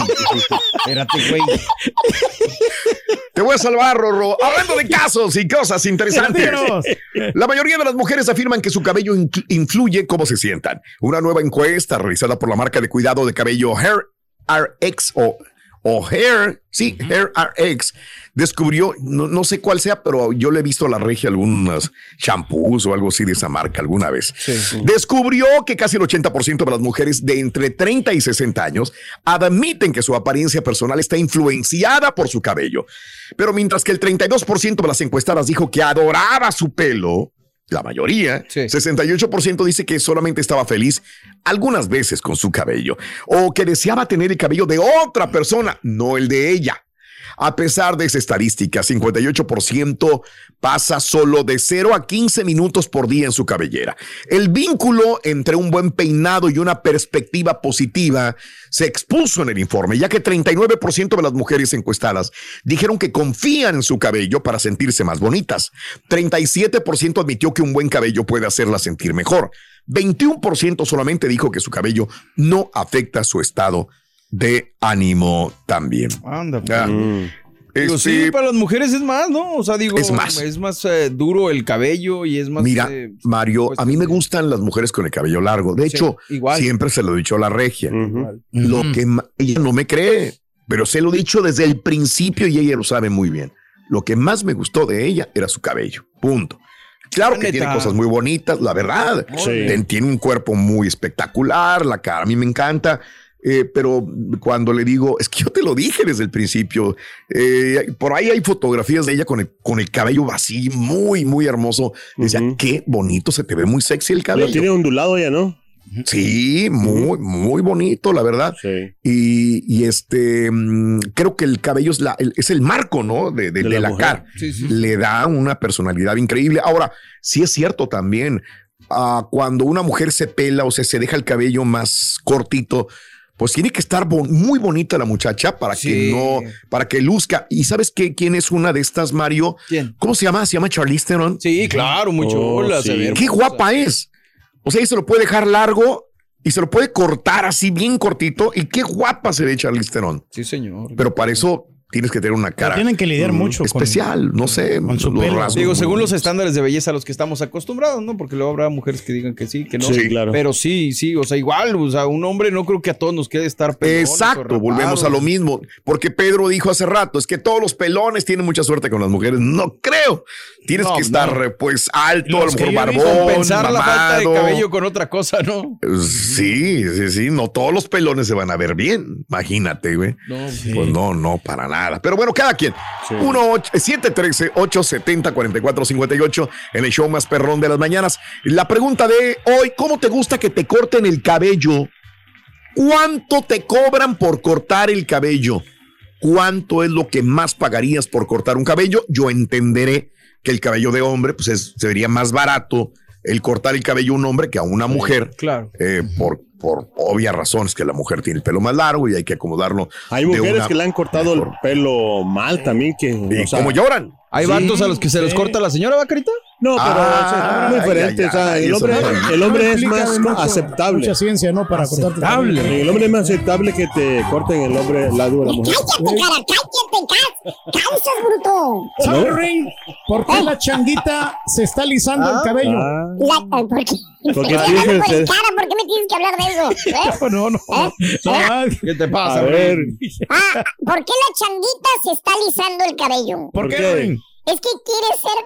Speaker 4: Espérate, güey. <laughs>
Speaker 2: Te voy a salvar, Rorro. Hablando de casos y cosas interesantes. La mayoría de las mujeres afirman que su cabello influye cómo se sientan. Una nueva encuesta realizada por la marca de cuidado de cabello Hair RX o, o Hair, sí, Hair RX, descubrió, no, no sé cuál sea, pero yo le he visto a la regia algunos shampoos o algo así de esa marca alguna vez. Descubrió que casi el 80% de las mujeres de entre 30 y 60 años admiten que su apariencia personal está influenciada por su cabello. Pero mientras que el 32% de las encuestadas dijo que adoraba su pelo, la mayoría,
Speaker 4: Sí.
Speaker 2: 68% dice que solamente estaba feliz algunas veces con su cabello o que deseaba tener el cabello de otra persona, no el de ella. A pesar de esa estadística, 58% pasa solo de 0 a 15 minutos por día en su cabellera. El vínculo entre un buen peinado y una perspectiva positiva se expuso en el informe, ya que 39% de las mujeres encuestadas dijeron que confían en su cabello para sentirse más bonitas. 37% admitió que un buen cabello puede hacerla sentir mejor. 21% solamente dijo que su cabello no afecta su estado de ánimo también.
Speaker 4: Anda.
Speaker 7: Mm.
Speaker 4: Digo,
Speaker 2: este,
Speaker 4: sí, para las mujeres es más, ¿no? O sea, digo,
Speaker 2: Es más.
Speaker 4: es más eh, duro el cabello y es más.
Speaker 2: Mira,
Speaker 4: eh,
Speaker 2: Mario, a mí me
Speaker 4: de-
Speaker 2: gustan las mujeres con el cabello largo. De
Speaker 4: Sí,
Speaker 2: hecho,
Speaker 4: igual.
Speaker 2: siempre se lo he dicho a la regia. Lo que ella no me cree, pero se lo he dicho desde el principio y ella lo sabe muy bien. Lo que más me gustó de ella era su cabello. Punto. Claro
Speaker 4: La
Speaker 2: que tiene cosas muy bonitas, la verdad.
Speaker 7: Sí.
Speaker 2: Tiene un cuerpo muy espectacular, la cara a mí me encanta. Eh, pero cuando le digo, es que yo te lo dije desde el principio, eh, por ahí hay fotografías de ella con el, con el cabello así, muy, muy hermoso. Decía, qué bonito se te ve muy sexy el
Speaker 7: Lo
Speaker 2: cabello.
Speaker 7: tiene ondulado ya, ¿no?
Speaker 2: Sí, muy, muy bonito, la verdad.
Speaker 7: Sí.
Speaker 2: Y, y este, mm, creo que el cabello es, la, el- es el marco, ¿no? De, de-
Speaker 7: De
Speaker 2: de
Speaker 7: la
Speaker 2: cara.
Speaker 4: Sí, sí.
Speaker 2: Le da una personalidad increíble. Ahora, sí es cierto también, ah, cuando una mujer se pela o sea, se deja el cabello más cortito, pues tiene que estar bon- muy bonita la muchacha para
Speaker 4: Sí.
Speaker 2: que no, para que luzca. ¿Y sabes qué? ¿Quién es una de estas, Mario?
Speaker 4: ¿Quién?
Speaker 2: ¿Cómo se llama? Se llama Charlize Theron.
Speaker 4: Sí, claro, muy
Speaker 7: Oh,
Speaker 4: chula.
Speaker 7: sí.
Speaker 2: Qué guapa es. O sea, ella se lo puede dejar largo y se lo puede cortar así bien cortito. Y qué guapa se ve Charlize Theron.
Speaker 4: Sí, señor.
Speaker 2: Pero para eso tienes que tener una cara.
Speaker 5: tienen que lidiar
Speaker 2: mm,
Speaker 5: mucho con-
Speaker 2: Especial, no sé.
Speaker 5: con su
Speaker 2: los
Speaker 5: pelo.
Speaker 2: rasgos
Speaker 4: Digo, según los estándares de belleza a los que estamos acostumbrados, ¿no? Porque luego habrá mujeres que digan que sí, que no.
Speaker 7: Sí, claro.
Speaker 4: Pero sí, sí, o sea, igual, o sea, un hombre no creo que a todos nos quede estar pelones
Speaker 2: Exacto, volvemos a lo mismo. Porque Pedro dijo hace rato, es que todos los pelones tienen mucha suerte con las mujeres. No creo. Tienes
Speaker 4: No,
Speaker 2: que estar,
Speaker 4: no.
Speaker 2: pues, alto, a lo mejor barbón,
Speaker 4: Compensar la falta de
Speaker 2: mamado.
Speaker 4: cabello con otra cosa, ¿no?
Speaker 2: Sí, sí, sí. No todos los pelones se van a ver bien. Imagínate, güey.
Speaker 4: No,
Speaker 2: Pues no, no, para nada. Pero bueno, cada quien. 1-713-870-4458 en el show más perrón de las mañanas. La pregunta de hoy, ¿cómo te gusta que te corten el cabello? ¿Cuánto te cobran por cortar el cabello? ¿Cuánto es lo que más pagarías por cortar un cabello? Yo entenderé que el cabello de hombre, pues es- sería más barato el cortar el cabello a un hombre que a una mujer.
Speaker 4: Claro.
Speaker 2: eh, por, por obvias razones, que la mujer tiene el pelo más largo y hay que acomodarlo.
Speaker 7: Hay mujeres
Speaker 2: una
Speaker 7: que le han cortado el pelo mal también, que
Speaker 2: Y
Speaker 7: o sea,
Speaker 2: como lloran.
Speaker 4: ¿Hay
Speaker 7: Sí,
Speaker 4: vatos a los que se les
Speaker 5: sí.
Speaker 4: corta la señora, vacarita?
Speaker 7: No, pero
Speaker 2: Ah,
Speaker 7: o sea, es muy diferente. o sea, el hombre,
Speaker 2: no.
Speaker 7: el hombre es más
Speaker 5: mucho-
Speaker 7: aceptable.
Speaker 5: Mucha ciencia, ¿no? Para cortarte.
Speaker 4: Aceptable.
Speaker 7: El hombre es más aceptable que te corten el hombre la mujer.
Speaker 6: Cállate, cara, cállate, calzas, bruto.
Speaker 5: ¿Por qué la changuita se está alisando el cabello?
Speaker 7: Ah,
Speaker 6: La- ¿Por qué?
Speaker 7: Porque que
Speaker 6: por <laughs> el
Speaker 7: ser-
Speaker 6: cara, ¿por qué me tienes que hablar de eso? ¿Eh? <laughs>
Speaker 5: No, no.
Speaker 6: ¿Eh?
Speaker 5: no.
Speaker 4: ¿Qué te pasa,
Speaker 7: a ver,
Speaker 6: Ah, ¿por qué la changuita se está alisando el cabello?
Speaker 5: ¿Por
Speaker 7: ¿Por
Speaker 5: qué?
Speaker 6: Es que quiere ser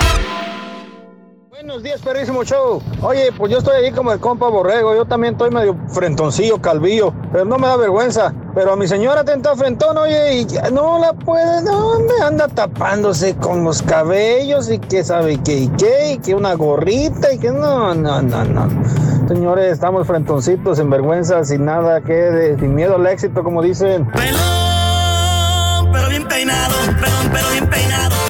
Speaker 11: Buenos días, perrísimo show. Oye, pues yo estoy ahí como el compa Borrego. Yo también estoy medio frentoncillo, calvillo, pero no me da vergüenza. Pero a mi señora tenta frentón, oye, y no la puede, no, me anda tapándose con los cabellos y que sabe qué y qué, y que una gorrita y que no, no, no, no. Señores, estamos frentoncitos, sin vergüenza, sin nada que, sin miedo al éxito, como dicen.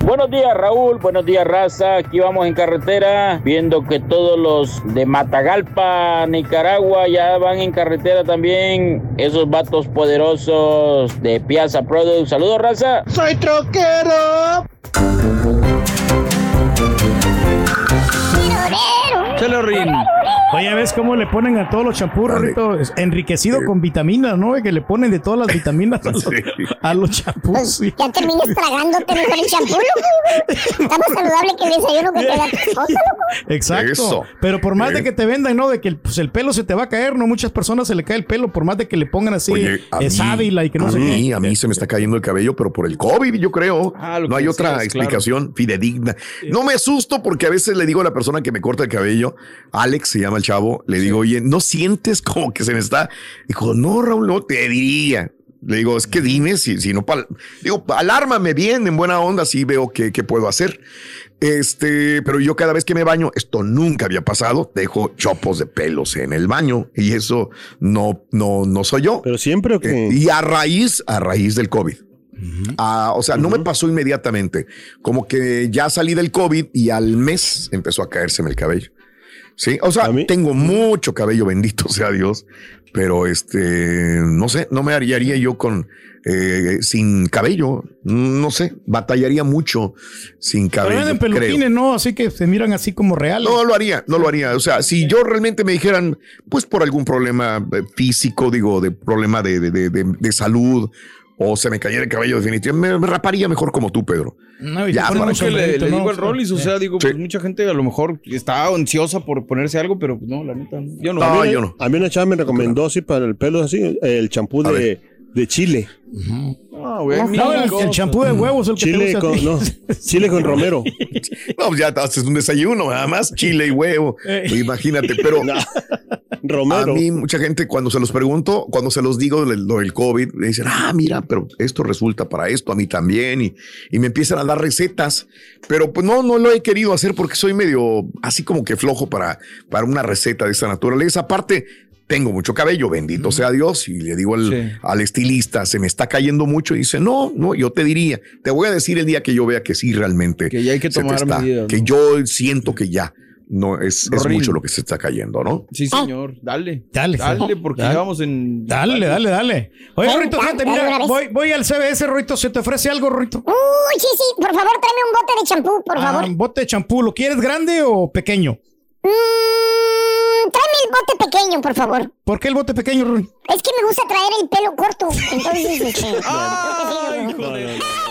Speaker 12: Buenos días Raúl, buenos días Raza, aquí vamos en carretera viendo que todos los de Matagalpa, Nicaragua ya van en carretera también, esos vatos poderosos de Piazza Products. Saludos Raza.
Speaker 11: Soy troquero.
Speaker 4: Chale, Rin.
Speaker 5: Oye, ¿ves cómo le ponen a todos los champús, Rorrito? Es Enriquecido con vitaminas, ¿no? Que le ponen de todas las vitaminas a <laughs> los, a los champús.
Speaker 6: Pues
Speaker 5: sí.
Speaker 6: ya termines tragándote mejor el champú, loco. Está más saludable que el desayuno que te da tu esposa, loco. <laughs>
Speaker 5: Exacto.
Speaker 2: Eso.
Speaker 5: Pero por más de que te vendan, ¿no? De que el, pues, el pelo se te va a caer, ¿no? Muchas personas se le cae el pelo por más de que le pongan así
Speaker 2: Oye, a
Speaker 5: es
Speaker 2: mí-
Speaker 5: sábila y que no
Speaker 2: a
Speaker 5: sé
Speaker 2: mí,
Speaker 5: qué.
Speaker 2: A mí se me está cayendo el cabello, pero por el COVID, yo creo.
Speaker 4: Ah,
Speaker 2: no hay otra
Speaker 4: decías, claro.
Speaker 2: explicación fidedigna. No me asusto porque a veces le digo a la persona que me corta el cabello, Alex se llama chavo, le digo, oye, ¿no sientes como que se me está? Dijo, no, Raúl, no te diría. Le digo, es que dime si, si no, digo, alármame bien, en buena onda, así veo qué, qué puedo hacer. Este, pero yo cada vez que me baño, esto nunca había pasado, dejo chopos de pelos en el baño y eso no, no, no soy yo.
Speaker 7: pero siempre o
Speaker 2: Eh,
Speaker 7: que
Speaker 2: y a raíz, a raíz del COVID. Ah, o sea, no me pasó inmediatamente. Como que ya salí del COVID y al mes empezó a caérseme el cabello. Sí, o sea, tengo mucho cabello, bendito sea Dios, pero este, no sé, no me haría yo con eh, sin cabello, no sé, batallaría mucho sin
Speaker 5: Pero
Speaker 2: cabello.
Speaker 5: venden
Speaker 2: creo.
Speaker 5: peluquines, ¿no? Así que se miran así como reales.
Speaker 2: No lo haría, no lo haría. O sea, si yo realmente me dijeran, pues por algún problema eh, físico, digo, de problema de, de, de- de- de salud, o se me cayera el cabello definitivamente, me, me raparía mejor como tú, Pedro.
Speaker 5: No, y
Speaker 2: Ya,
Speaker 5: te
Speaker 2: para
Speaker 4: Es que le, le
Speaker 5: ¿no?
Speaker 4: digo al Rollis, o sea, digo,
Speaker 2: Sí.
Speaker 4: pues mucha gente a lo mejor está ansiosa por ponerse algo, pero pues, no, la neta, no. yo no.
Speaker 2: No,
Speaker 7: a mí,
Speaker 2: yo no.
Speaker 7: a mí una chava me recomendó así para el pelo así, el champú de, de chile.
Speaker 4: No, güey,
Speaker 5: No, el, champú de huevos el que te
Speaker 7: Chile
Speaker 5: gusta a
Speaker 7: con, no, <laughs> chile con romero.
Speaker 2: No, pues ya te haces un desayuno, nada más, chile y huevo.
Speaker 5: Eh.
Speaker 2: Imagínate, pero <laughs>
Speaker 7: No,
Speaker 2: a
Speaker 7: romero.
Speaker 2: mí mucha gente cuando se los pregunto, cuando se los digo lo del COVID, me dicen, ah, mira, pero esto resulta para esto, a mí también, y, y me empiezan a dar recetas, pero pues no, no lo he querido hacer porque soy medio así como que flojo para, para una receta de esta naturaleza. Aparte, tengo mucho cabello, bendito sea Dios, y le digo al,
Speaker 4: Sí.
Speaker 2: al estilista, se me está cayendo mucho, y dice, no, no, yo te diría, te voy a decir el día que yo vea que sí realmente
Speaker 4: Que ya hay que tomar medidas,
Speaker 2: que yo siento que ya no es, es mucho lo que se está cayendo, ¿no?
Speaker 4: Sí, señor. Dale.
Speaker 5: Dale,
Speaker 4: Dale, porque vamos en.
Speaker 5: Dale, dale, dale. Oye,
Speaker 6: Ven,
Speaker 5: Rito,
Speaker 6: dale,
Speaker 5: fíjate, mira, voy, voy al CBS, Rito. ¿Se te ofrece algo, Rito?
Speaker 6: Uy, sí, sí. Por favor, tráeme un bote de champú, por
Speaker 5: Ah,
Speaker 6: favor.
Speaker 5: un bote de champú. ¿Lo quieres grande o pequeño?
Speaker 6: Mm, tráeme el bote pequeño, por favor.
Speaker 5: ¿Por qué el bote pequeño, Rui?
Speaker 6: Es que me gusta traer el pelo corto. Entonces, <laughs>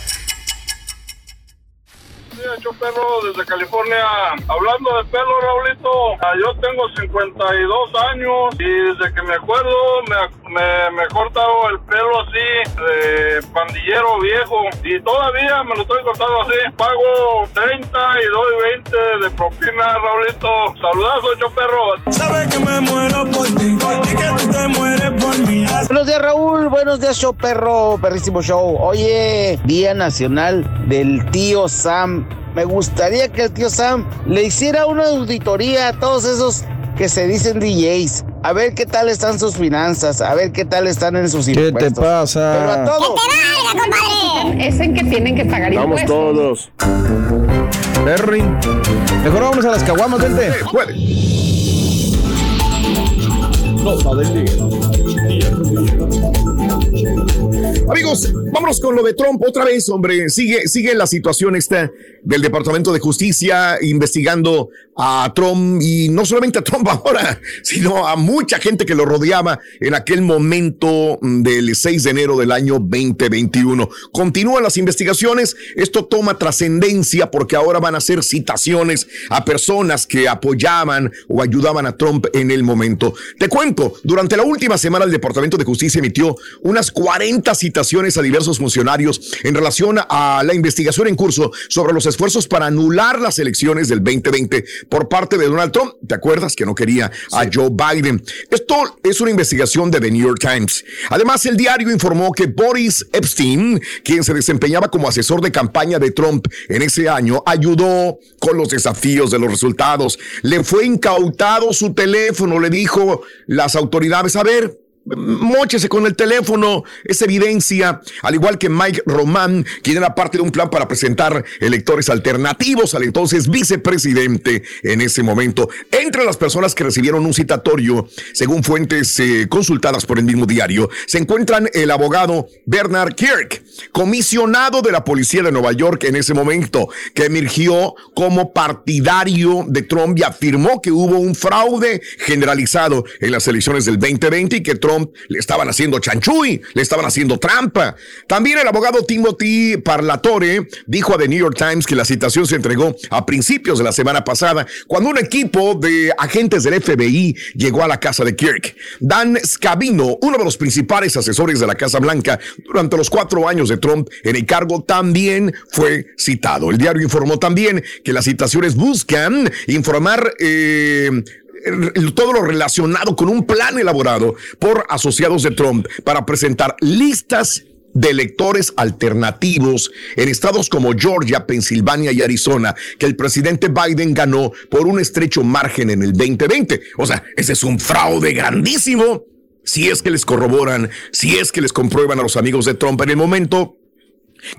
Speaker 13: Yo perro desde California. Hablando de pelo, Raulito, ah, yo tengo 52 años y desde que me acuerdo me, me, me he cortado el pelo así de pandillero viejo y todavía me lo estoy cortando así. Pago 30 y doy 20 de propina, Raulito. Saludazo, yo perro.
Speaker 14: Sabes que me muero por ti y que tú te mueres por mí.
Speaker 15: Buenos días, Raúl. Buenos días, show perro. Perrísimo show. Oye, Día Nacional del Tío Sam. Me gustaría que el tío Sam le hiciera una auditoría a todos esos que se dicen DJs. A ver qué tal están sus finanzas. A ver qué tal están en sus
Speaker 4: ¿Qué te
Speaker 15: impuestos.
Speaker 4: pasa?
Speaker 15: Pero a todos.
Speaker 16: Es en que tienen que pagar
Speaker 7: Vamos
Speaker 16: impuestos.
Speaker 7: todos.
Speaker 4: Perry. Mejor vámonos a las caguamas, vente.
Speaker 2: Puede.
Speaker 4: Nota del
Speaker 2: Amigos, vámonos con lo de Trump otra vez, hombre. Sigue, sigue la situación esta del Departamento de Justicia investigando a Trump y no solamente a Trump <laughs> ahora, sino a mucha gente que lo rodeaba en aquel momento del 6 de enero del año 2021. Continúan las investigaciones. Esto toma trascendencia porque ahora van a hacer citaciones a personas que apoyaban o ayudaban a Trump en el momento. Te cuento, durante la última semana el Departamento de Justicia emitió unas 40 citaciones a diversos funcionarios en relación a la investigación en curso sobre los esfuerzos para anular las elecciones del 2020 por parte de Donald Trump. ¿Te acuerdas que no quería a Joe Biden? Esto es una investigación de The New York Times. Además, el diario informó que Boris Epstein, quien se desempeñaba como asesor de campaña de Trump en ese año, ayudó con los desafíos de los resultados. Le fue incautado su teléfono, le dijo las autoridades, a ver, Móchese con el teléfono, es evidencia, al igual que Mike Roman, quien era parte de un plan para presentar electores alternativos al entonces vicepresidente en ese momento. Entre las personas que recibieron un citatorio, según fuentes eh, consultadas por el mismo diario, se encuentran el abogado Bernard Kirk, comisionado de la policía de Nueva York en ese momento, que emergió como partidario de Trump y afirmó que hubo un fraude generalizado en las elecciones del 2020 y que Trump le estaban haciendo chanchuy, le estaban haciendo trampa. También el abogado Timothy Parlatore dijo a The New York Times que la citación se entregó a principios de la semana pasada cuando un equipo de agentes del FBI llegó a la casa de Kirk. Dan Scavino, uno de los principales asesores de la Casa Blanca durante los cuatro años de Trump en el cargo, también fue citado. El diario informó también que las citaciones buscan informar eh, todo lo relacionado con un plan elaborado por asociados de Trump para presentar listas de electores alternativos en estados como Georgia, Pensilvania y Arizona, que el presidente Biden ganó por un estrecho margen en el 2020. O sea, ese es un fraude grandísimo. Si es que les corroboran, si es que les comprueban a los amigos de Trump en el momento,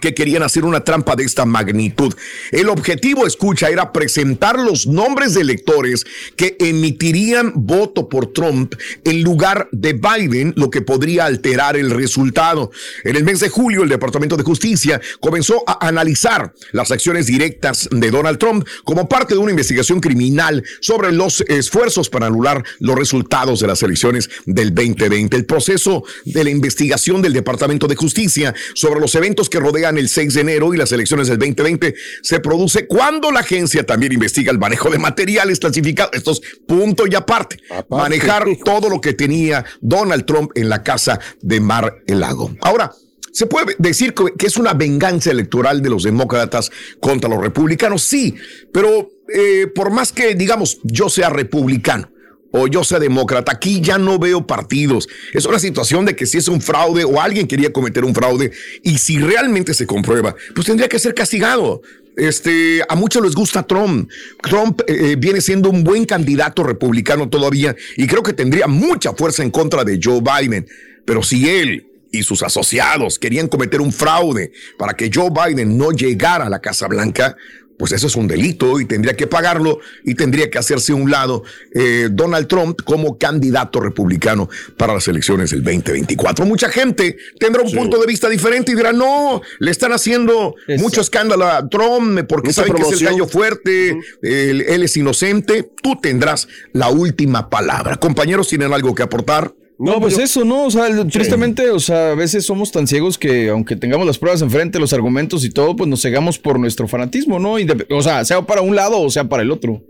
Speaker 2: que querían hacer una trampa de esta magnitud. El objetivo, escucha, era presentar los nombres de electores que emitirían voto por Trump en lugar de Biden, lo que podría alterar el resultado. En el mes de julio, el Departamento de Justicia comenzó a analizar las acciones directas de Donald Trump como parte de una investigación criminal sobre los esfuerzos para anular los resultados de las elecciones del 2020. El proceso de la investigación del Departamento de Justicia sobre los eventos que rodean el 6 de enero y las elecciones del 2020 se produce cuando la agencia también investiga el manejo de materiales clasificados. Esto es punto y aparte. Manejar todo lo que tenía Donald Trump en la casa de Mar el Lago. Ahora, ¿Se puede decir que es una venganza electoral de los demócratas contra los republicanos? Sí, pero eh, por más que, digamos, yo sea republicano, o yo sea demócrata, aquí ya no veo partidos. Es una situación de que si es un fraude o alguien quería cometer un fraude y si realmente se comprueba, pues tendría que ser castigado. Este, a muchos les gusta Trump. Trump eh, viene siendo un buen candidato republicano todavía y creo que tendría mucha fuerza en contra de Joe Biden. Pero si él y sus asociados querían cometer un fraude para que Joe Biden no llegara a la Casa Blanca, pues eso es un delito y tendría que pagarlo y tendría que hacerse a un lado eh, Donald Trump como candidato republicano para las elecciones del 2024. Mucha gente tendrá un punto de vista diferente y dirá, no, le están haciendo mucho escándalo a Trump porque
Speaker 7: Mucha
Speaker 2: saben que es el gallo fuerte, él, él es inocente, tú tendrás la última palabra. Compañeros, ¿tienen algo que aportar?
Speaker 4: No, pues eso, ¿no? O sea, tristemente, o sea, a veces somos tan ciegos que aunque tengamos las pruebas enfrente, los argumentos y todo, pues nos cegamos por nuestro fanatismo, ¿no? O sea, sea para un lado o sea para el otro.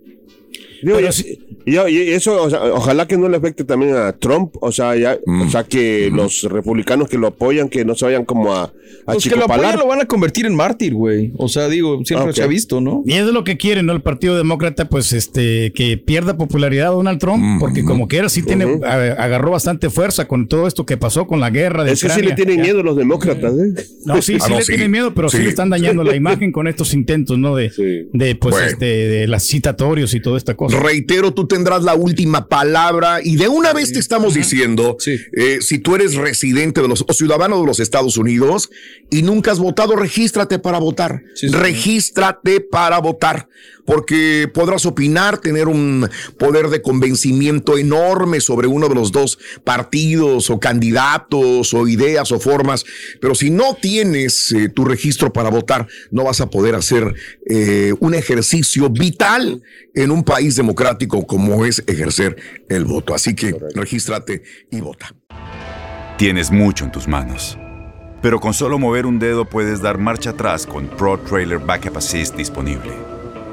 Speaker 7: Digo, y, y- y eso, o sea, ojalá que no le afecte también a Trump, o sea, ya, o sea, que los republicanos que lo apoyan, que no se vayan como a, a
Speaker 4: Los que lo apoyan lo van a convertir en mártir, güey. O sea, digo, siempre se ha visto, ¿no?
Speaker 5: Y es lo que quiere, ¿no? El Partido Demócrata, pues, este, que pierda popularidad Donald Trump, porque como quiera sí tiene, a- agarró bastante fuerza con todo esto que pasó con la guerra de
Speaker 7: Es que sí le tienen miedo los demócratas, ¿eh?
Speaker 5: No, sí, sí le tienen miedo, pero sí. le están dañando la <laughs> imagen con estos intentos, ¿no? De, de pues,
Speaker 2: Bueno.
Speaker 5: este, de las citatorios y toda esta cosa.
Speaker 2: Reitero, tú tendrás la última palabra y de una vez te estamos diciendo, eh, si tú eres residente de los o ciudadano de los Estados Unidos y nunca has votado, regístrate para votar. Regístrate para votar, porque podrás opinar, tener un poder de convencimiento enorme sobre uno de los dos partidos o candidatos o ideas o formas, pero si no tienes eh, tu registro para votar, no vas a poder hacer eh, un ejercicio vital en un país democrático como es ejercer el voto. Así que regístrate y vota.
Speaker 8: Tienes mucho en tus manos. Pero con solo mover un dedo puedes dar marcha atrás con Pro Trailer Backup Assist disponible.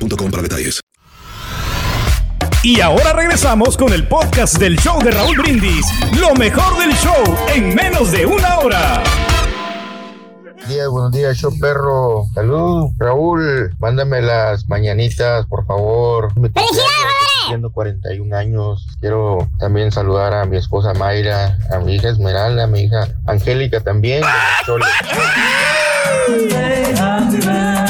Speaker 1: boostmobile.com para detalles.
Speaker 9: Y ahora regresamos con el podcast del show de Raúl Brindis. Lo mejor del show en menos de una hora.
Speaker 17: Buenos días, buenos días, show perro. Salud, Raúl. Mándame las mañanitas, por favor. Tengo 41 años. Quiero también saludar a mi esposa Mayra, a mi hija Esmeralda, a mi hija Angélica también. <laughs>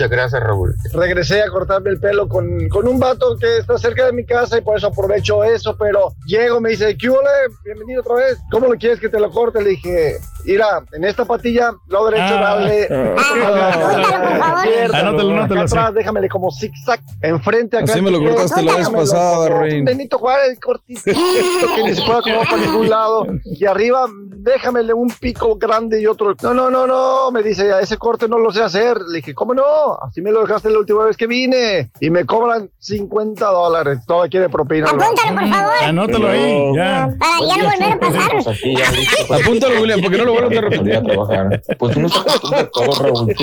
Speaker 17: Muchas gracias, Raúl.
Speaker 11: Regresé a cortarme el pelo con, con un vato que está cerca de mi casa y por eso aprovecho eso, pero llego, me dice, ¿qué ole? Bienvenido otra vez. ¿Cómo le quieres que te lo corte? Le dije, mira, en esta patilla, lado derecho,
Speaker 5: Ah.
Speaker 11: dale. Izquierda,
Speaker 5: Anótalo, anótalo,
Speaker 11: atrás, déjamele como zigzag enfrente acá.
Speaker 4: Así me lo cortaste la vez pasada,
Speaker 11: como
Speaker 4: Rey.
Speaker 11: Benito Juárez, cortito, que ni se pueda acomodar para ningún lado. Y arriba, déjamele un pico grande y otro. No, no, no, no, me dice, ese corte no lo sé hacer. Le dije, ¿cómo no? Así me lo dejaste la última vez que vine. Y me cobran 50 dólares. Todo quiere propina.
Speaker 6: Apúntalo, por favor.
Speaker 5: Anótalo ahí, ya.
Speaker 6: Para ya no volver a pasar. <laughs>
Speaker 4: Apúntalo, William, porque no lo vuelvo a repetir.
Speaker 18: a trabajar. Pues uno se acostumbra a todo, Raúl.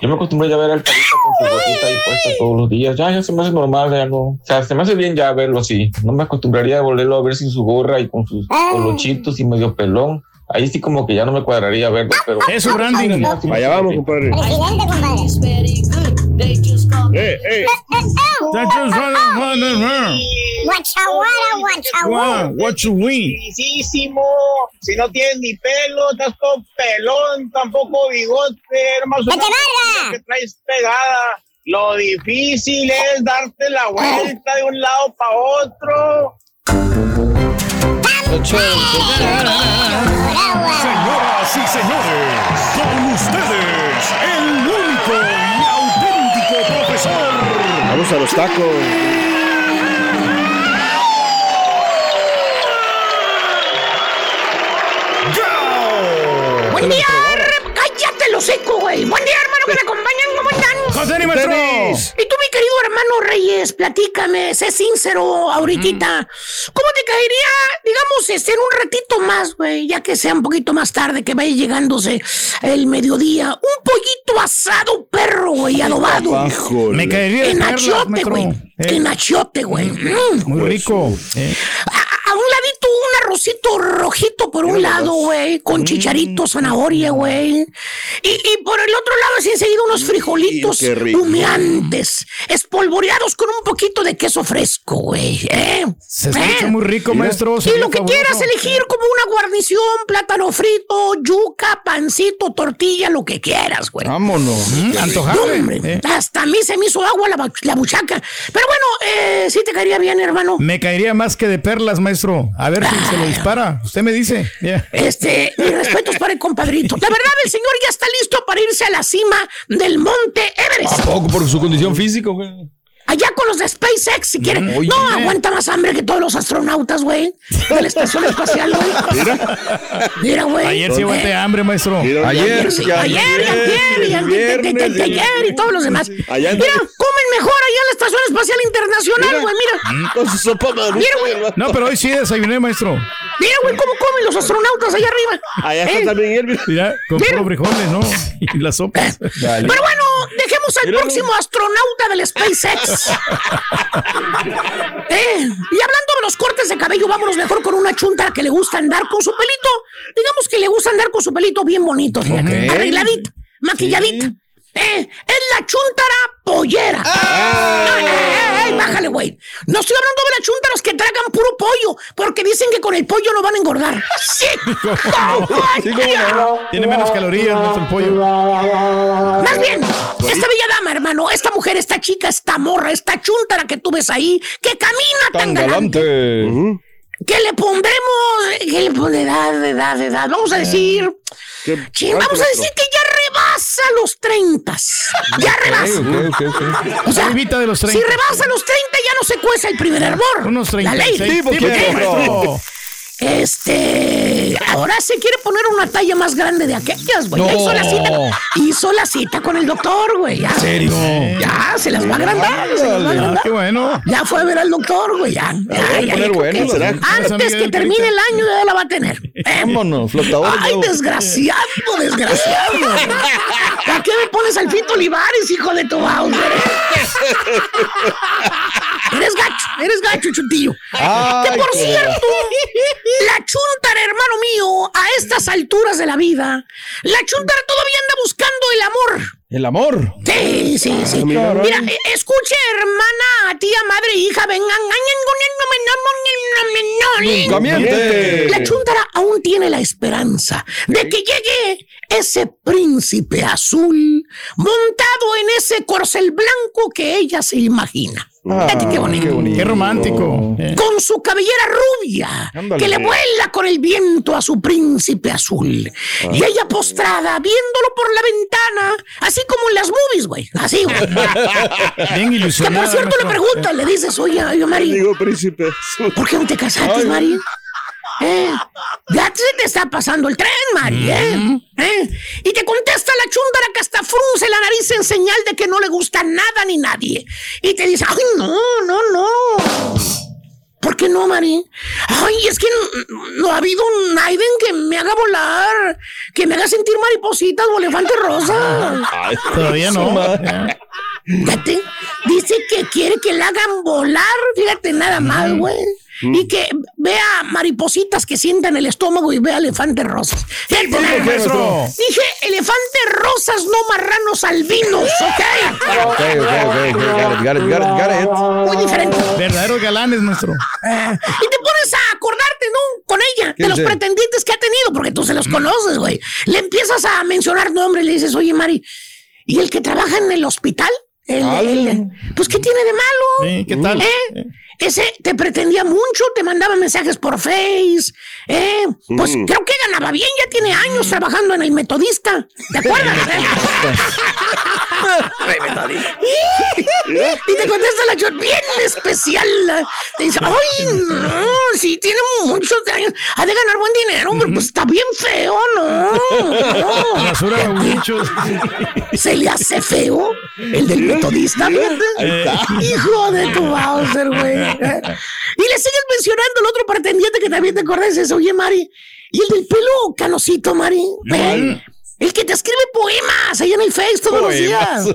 Speaker 18: Yo me acostumbré ya a ver al carita con su gotita ahí puesta todos los días. Ya, ya se me hace normal, ya no. O sea, se me hace bien ya verlo así. No me acostumbraría a volverlo a ver sin su gorra y con sus colochitos y medio pelón. Ahí sí como que ya no me cuadraría verlo, pero...
Speaker 5: Eso, branding.
Speaker 7: Allá vamos, compadre.
Speaker 6: Presidente, compadre.
Speaker 7: Eh, eh.
Speaker 6: Guachaguara, guachaguara.
Speaker 5: What you win?
Speaker 19: Felicísimo. Si no tienes ni pelo, estás todo pelón, tampoco bigote, hermano.
Speaker 6: ¡Que te valga!
Speaker 19: que traes pegada. Lo difícil es darte la vuelta de un lado para otro.
Speaker 9: Señoras y señores, con ustedes,
Speaker 7: a los tacos.
Speaker 10: Buen día, lo seco, güey. Buen día, hermano, que me acompañan, ¿cómo están?
Speaker 5: José, maestro.
Speaker 10: ¿Y tú, mi querido hermano?
Speaker 20: Reyes, platícame, sé sincero ahorita. ¿Cómo te caería, digamos, este, en un ratito más, güey, ya que sea un poquito más tarde, que vaya llegándose el mediodía, un pollito asado, perro, güey, adobado.
Speaker 5: Me caería de
Speaker 20: En achiote, güey.
Speaker 5: Eh.
Speaker 20: En achiote, güey. Mm.
Speaker 5: Muy rico. eh.
Speaker 20: A, a un ladito un arrocito rojito por un lado, güey, con chicharito, zanahoria, güey. Y, y por el otro lado, así enseguida unos frijolitos
Speaker 7: qué rico.
Speaker 20: humeantes, espolvoreados con un poquito de queso fresco, güey. ¿eh?
Speaker 5: Se
Speaker 20: ¿Eh?
Speaker 5: escucha muy rico, maestro.
Speaker 20: Y lo que quieras elegir como una guarnición, plátano frito, yuca, pancito, tortilla, lo que quieras, güey.
Speaker 4: Vámonos.
Speaker 5: Mm,
Speaker 20: No,
Speaker 5: antojable.
Speaker 20: hombre,
Speaker 5: eh.
Speaker 20: hasta a mí se me hizo agua la, la buchaca. Pero bueno, eh, sí te caería bien, hermano.
Speaker 5: Me caería más que de perlas, maestro. A ver si se lo dispara. Usted me dice. Ya.
Speaker 20: Este, mis respetos para el compadrito. La verdad, el señor ya está listo para irse a la cima del monte Everest.
Speaker 4: ¿A poco por su condición física, güey?
Speaker 20: Allá con los de SpaceX, si quieren.
Speaker 4: Mm, oye.
Speaker 20: no aguanta más hambre que todos los astronautas, güey. De la estación espacial, güey.
Speaker 7: Mira.
Speaker 20: Mira, güey.
Speaker 5: Ayer sí
Speaker 20: Eh,
Speaker 5: aguanté hambre, maestro.
Speaker 7: Mira,
Speaker 4: Ayer,
Speaker 20: sí, ayer, y
Speaker 4: ayer,
Speaker 20: ayer, y ayer, ayer, y ayer, y todos los demás.
Speaker 7: Allá
Speaker 20: Mira, comen mejor allá en la Estación Espacial Internacional, güey, mira.
Speaker 7: Con su sopa marucha.
Speaker 20: Mira, güey.
Speaker 5: No, pero hoy sí desayuné, maestro.
Speaker 20: Mira, güey, cómo comen los astronautas allá arriba.
Speaker 7: Allá
Speaker 20: Eh,
Speaker 7: está también él.
Speaker 5: Mira, con puro frijoles, ¿no? <laughs> Y las sopas.
Speaker 20: Pero bueno, dejemos al próximo astronauta del SpaceX. <laughs> Eh, y hablando de los cortes de cabello, vámonos mejor con una chunta que le gusta andar con su pelito. Digamos que le gusta andar con su pelito bien bonito, fíjate,
Speaker 4: Ok.
Speaker 20: arregladito, maquilladito. Eh, es la chuntara pollera. No, eh, eh, eh, bájale, güey. No estoy hablando de las chuntaras que tragan puro pollo, porque dicen que con el pollo no van a engordar. Sí. <laughs>
Speaker 4: Sí, cómo no.
Speaker 5: Tiene menos calorías, nuestro pollo.
Speaker 20: Más bien, esta bella dama, hermano, esta mujer, esta chica, esta morra, esta chuntara que tú ves ahí, que camina tan,
Speaker 4: Tan
Speaker 20: galante,
Speaker 4: galante.
Speaker 20: Que le pondremos, que le pondremos edad, edad, edad, vamos a decir,
Speaker 7: ¿Qué-
Speaker 20: che, vamos a decir que ya rebasa los 30. Ya rebasa.
Speaker 4: Ok, ok, ok.
Speaker 20: O sea,
Speaker 5: Arribita de los
Speaker 20: si
Speaker 5: 30.
Speaker 20: rebasa los 30 ya no se cueza el primer hervor.
Speaker 5: Unos
Speaker 20: La ley.
Speaker 5: 36.
Speaker 4: Sí, poquito,
Speaker 5: ¿qué,
Speaker 4: bro.
Speaker 5: maestro?
Speaker 20: Este, ahora se quiere poner una talla más grande de aquellas, güey.
Speaker 4: No.
Speaker 20: hizo la cita. Hizo la cita con el doctor, güey.
Speaker 4: ¿En serio?
Speaker 20: Ya, se las va a agrandar. se las va a
Speaker 5: Ah,
Speaker 20: agrandar.
Speaker 5: qué bueno.
Speaker 20: Ya fue a ver al doctor, güey. Ya. Ya,
Speaker 4: bueno,
Speaker 20: que
Speaker 4: ¿será?
Speaker 20: Antes que termine el año ya la va a tener. Eh,
Speaker 4: Vámonos, flotador.
Speaker 20: Ay, desgraciado, desgraciado. ¿Para qué me pones al Fito Olivares, hijo de tu Bowser? Eres gacho, eres gacho, chutillo.
Speaker 4: Ay,
Speaker 20: que por
Speaker 4: qué
Speaker 20: cierto, la chuntara, hermano mío, a estas alturas de la vida, la chuntara todavía anda buscando el amor.
Speaker 4: El amor.
Speaker 20: Sí, sí, sí.
Speaker 4: mira.
Speaker 20: Mira, eh, escuche, hermana, tía, madre, hija, vengan.
Speaker 4: Nunca miente.
Speaker 20: La chuntara aún tiene la esperanza de que llegue ese príncipe azul montado en ese corcel blanco que ella se imagina. Fíjate qué bonito.
Speaker 5: Qué romántico. Eh.
Speaker 20: Con su cabellera rubia,
Speaker 4: Ándale.
Speaker 20: que le vuela con el viento a su príncipe azul. Y ella postrada, viéndolo por la ventana, así como en las movies, güey. Así, güey. <laughs>
Speaker 5: Bien
Speaker 20: Que
Speaker 5: ilusionado.
Speaker 20: por cierto le preguntas, le dices, oye, oye, Mari,
Speaker 7: Digo, príncipe.
Speaker 20: ¿por qué no te casaste, Mari? ¿Eh? Ya se te está pasando el tren, Mari, ¿eh? ¿Eh? Y te contesta la chúndara que hasta frunce la nariz en señal de que no le gusta nada ni nadie. Y te dice, ay, no, no, no. ¿Por qué no, Mari? Ay, es que no ha habido un Naiden que me haga volar, que me haga sentir maripositas o elefante rosa. <laughs>
Speaker 5: Todavía no.
Speaker 20: Fíjate, dice que quiere que la hagan volar, fíjate nada más, güey. Y que vea maripositas que sientan el estómago y vea elefantes rosas.
Speaker 5: Maestro?
Speaker 20: Dije elefantes rosas, no marranos albinos, ¿ok?
Speaker 4: Ok, ok, ok. ok. Got it, got it, got it, got it.
Speaker 20: Muy diferente.
Speaker 5: Verdaderos galanes, maestro.
Speaker 20: Y te pones a acordarte, ¿no? Con ella,
Speaker 4: ¿Qué
Speaker 20: de los
Speaker 4: dice?
Speaker 20: pretendientes que ha tenido, porque tú se los conoces, güey. Le empiezas a mencionar nombres, le dices, oye, Mari, ¿y el que trabaja en el hospital? El- el- pues, ¿qué tiene de malo?
Speaker 5: Sí, ¿qué tal?
Speaker 20: ¿Eh? ese te pretendía mucho, te mandaba mensajes por Face, ¿eh? Pues
Speaker 7: Mm.
Speaker 20: creo que ganaba bien, ya tiene años trabajando en el Metodista. ¿Te acuerdas? <laughs> y te contesta la chon, bien especial. Te dice, ay, no, sí, tiene muchos años. Ha de ganar buen dinero, pero pues está bien feo, ¿no? no. <laughs>
Speaker 5: Basura de muchos.
Speaker 20: Se le hace feo el del metodista.
Speaker 5: Ahí está.
Speaker 20: Hijo de tu Bowser, güey. Y le sigues mencionando el otro pretendiente que también te acordás de eso, oye, Mari. Y el del pelo canosito, Mari. ¿eh? El que te escribe poemas ahí en el Face todos los días.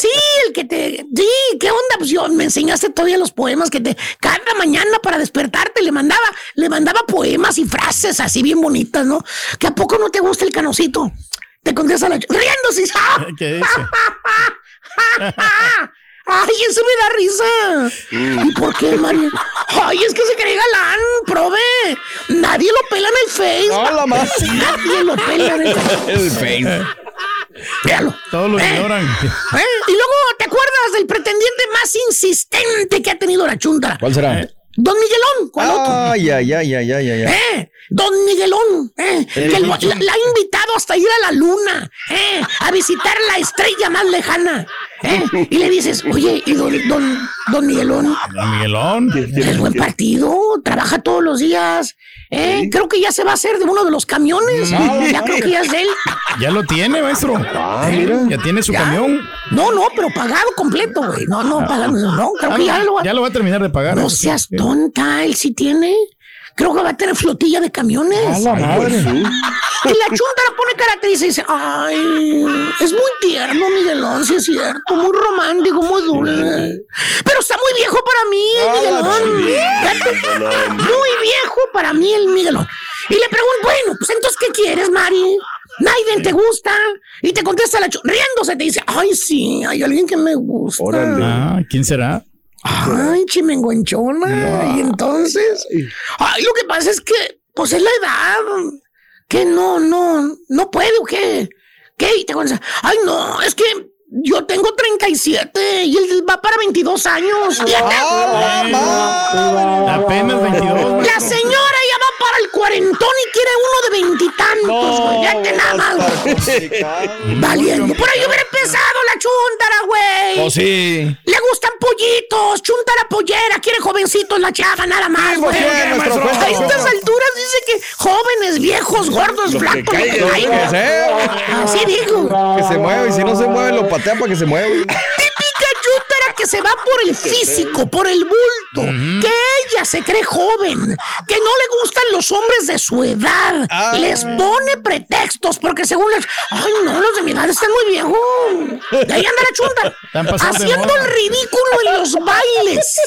Speaker 20: Sí, el que te. Sí, ¿qué onda? Pues yo me enseñaste todavía los poemas que te. Cada mañana para despertarte le mandaba, le mandaba poemas y frases así bien bonitas, ¿no? ¿Que a poco no te gusta el canosito? Te contesta la. Riéndose. ¡ah! <laughs>
Speaker 5: ¿Qué dice? <laughs>
Speaker 20: ¡Ay, eso me da risa! ¿Y por qué, Mario? ¡Ay, es que se cree galán, prove! Nadie lo pela en el Face.
Speaker 4: No, la más.
Speaker 20: Nadie lo pela en el Face.
Speaker 4: El Face.
Speaker 20: Véalo.
Speaker 5: Todos lo
Speaker 20: ¿Eh?
Speaker 5: ignoran.
Speaker 20: ¿Eh? Y luego, ¿te acuerdas del pretendiente más insistente que ha tenido la chunta?
Speaker 4: ¿Cuál será?
Speaker 20: Don Miguelón, ¿cuál otro?
Speaker 4: Ay, ay, ay, ay, ay, ay. ay.
Speaker 20: ¿Eh? Don Miguelón, ¿eh?
Speaker 4: El
Speaker 20: que lo- <laughs> la, la ha invitado hasta ir a la luna, ¿eh? A visitar la estrella más lejana, ¿eh? Y le dices, oye, ¿y don, don, don Miguelón?
Speaker 5: Don Miguelón.
Speaker 20: Es buen partido, trabaja todos los días, ¿eh? Creo que ya se va a hacer de uno de los camiones, <laughs> ya creo que ya es de él.
Speaker 5: Ya lo tiene, maestro. ¿Eh? Ya tiene su
Speaker 20: ¿Ya?
Speaker 5: camión.
Speaker 20: No, no, pero pagado completo, güey. No, no, pagado, no, creo
Speaker 5: Ah,
Speaker 20: que ya
Speaker 5: no,
Speaker 20: lo va
Speaker 5: ya lo va a terminar de pagar.
Speaker 20: No seas tonta, él sí tiene. Creo que va a tener flotilla de camiones.
Speaker 4: A la madre.
Speaker 20: Y la chunta la pone caracteriza y dice, ay, es muy tierno, Miguelón, sí es cierto, muy romántico, muy dulce. Pero está muy viejo para mí, el Miguelón. Fíjate, Muy viejo para mí el Miguelón. Y le pregunto, bueno, pues entonces, ¿qué quieres, Mari? Naiden te gusta. Y te contesta la chunta, riéndose, te dice, ay, sí, hay alguien que me gusta.
Speaker 5: Ah, ¿quién será?
Speaker 20: Ay, chimenguenchona. Y entonces, ay, lo que pasa es que, pues es la edad. Que no, no, no puede o qué. ¿Qué? Y te ay, no, es que yo tengo 37 y él va para 22 años.
Speaker 5: Apenas 22.
Speaker 20: La señora para el cuarentón y quiere uno de veintitantos, güey. Ya te nada más. Valiendo. Por ahí hubiera empezado la chuntara, güey.
Speaker 4: Oh, sí.
Speaker 20: Le gustan pollitos, chunta la pollera, quiere jovencitos la chava, nada más, güey. A estas alturas dice que jóvenes, viejos, gordos,
Speaker 4: Lo que
Speaker 20: flacos, que
Speaker 4: caiga, lo que
Speaker 20: caiga. Así dijo.
Speaker 4: Que se mueve. Y si no se mueve, lo patea para que se mueva.
Speaker 20: Típica <laughs> que se va por el físico, por el bulto, que ella se cree joven, que no le gustan los hombres de su edad,
Speaker 4: Ah.
Speaker 20: les pone pretextos porque según les, ay no, los de mi edad están muy viejos. Y ahí anda la
Speaker 5: de
Speaker 20: haciendo el ridículo en los bailes,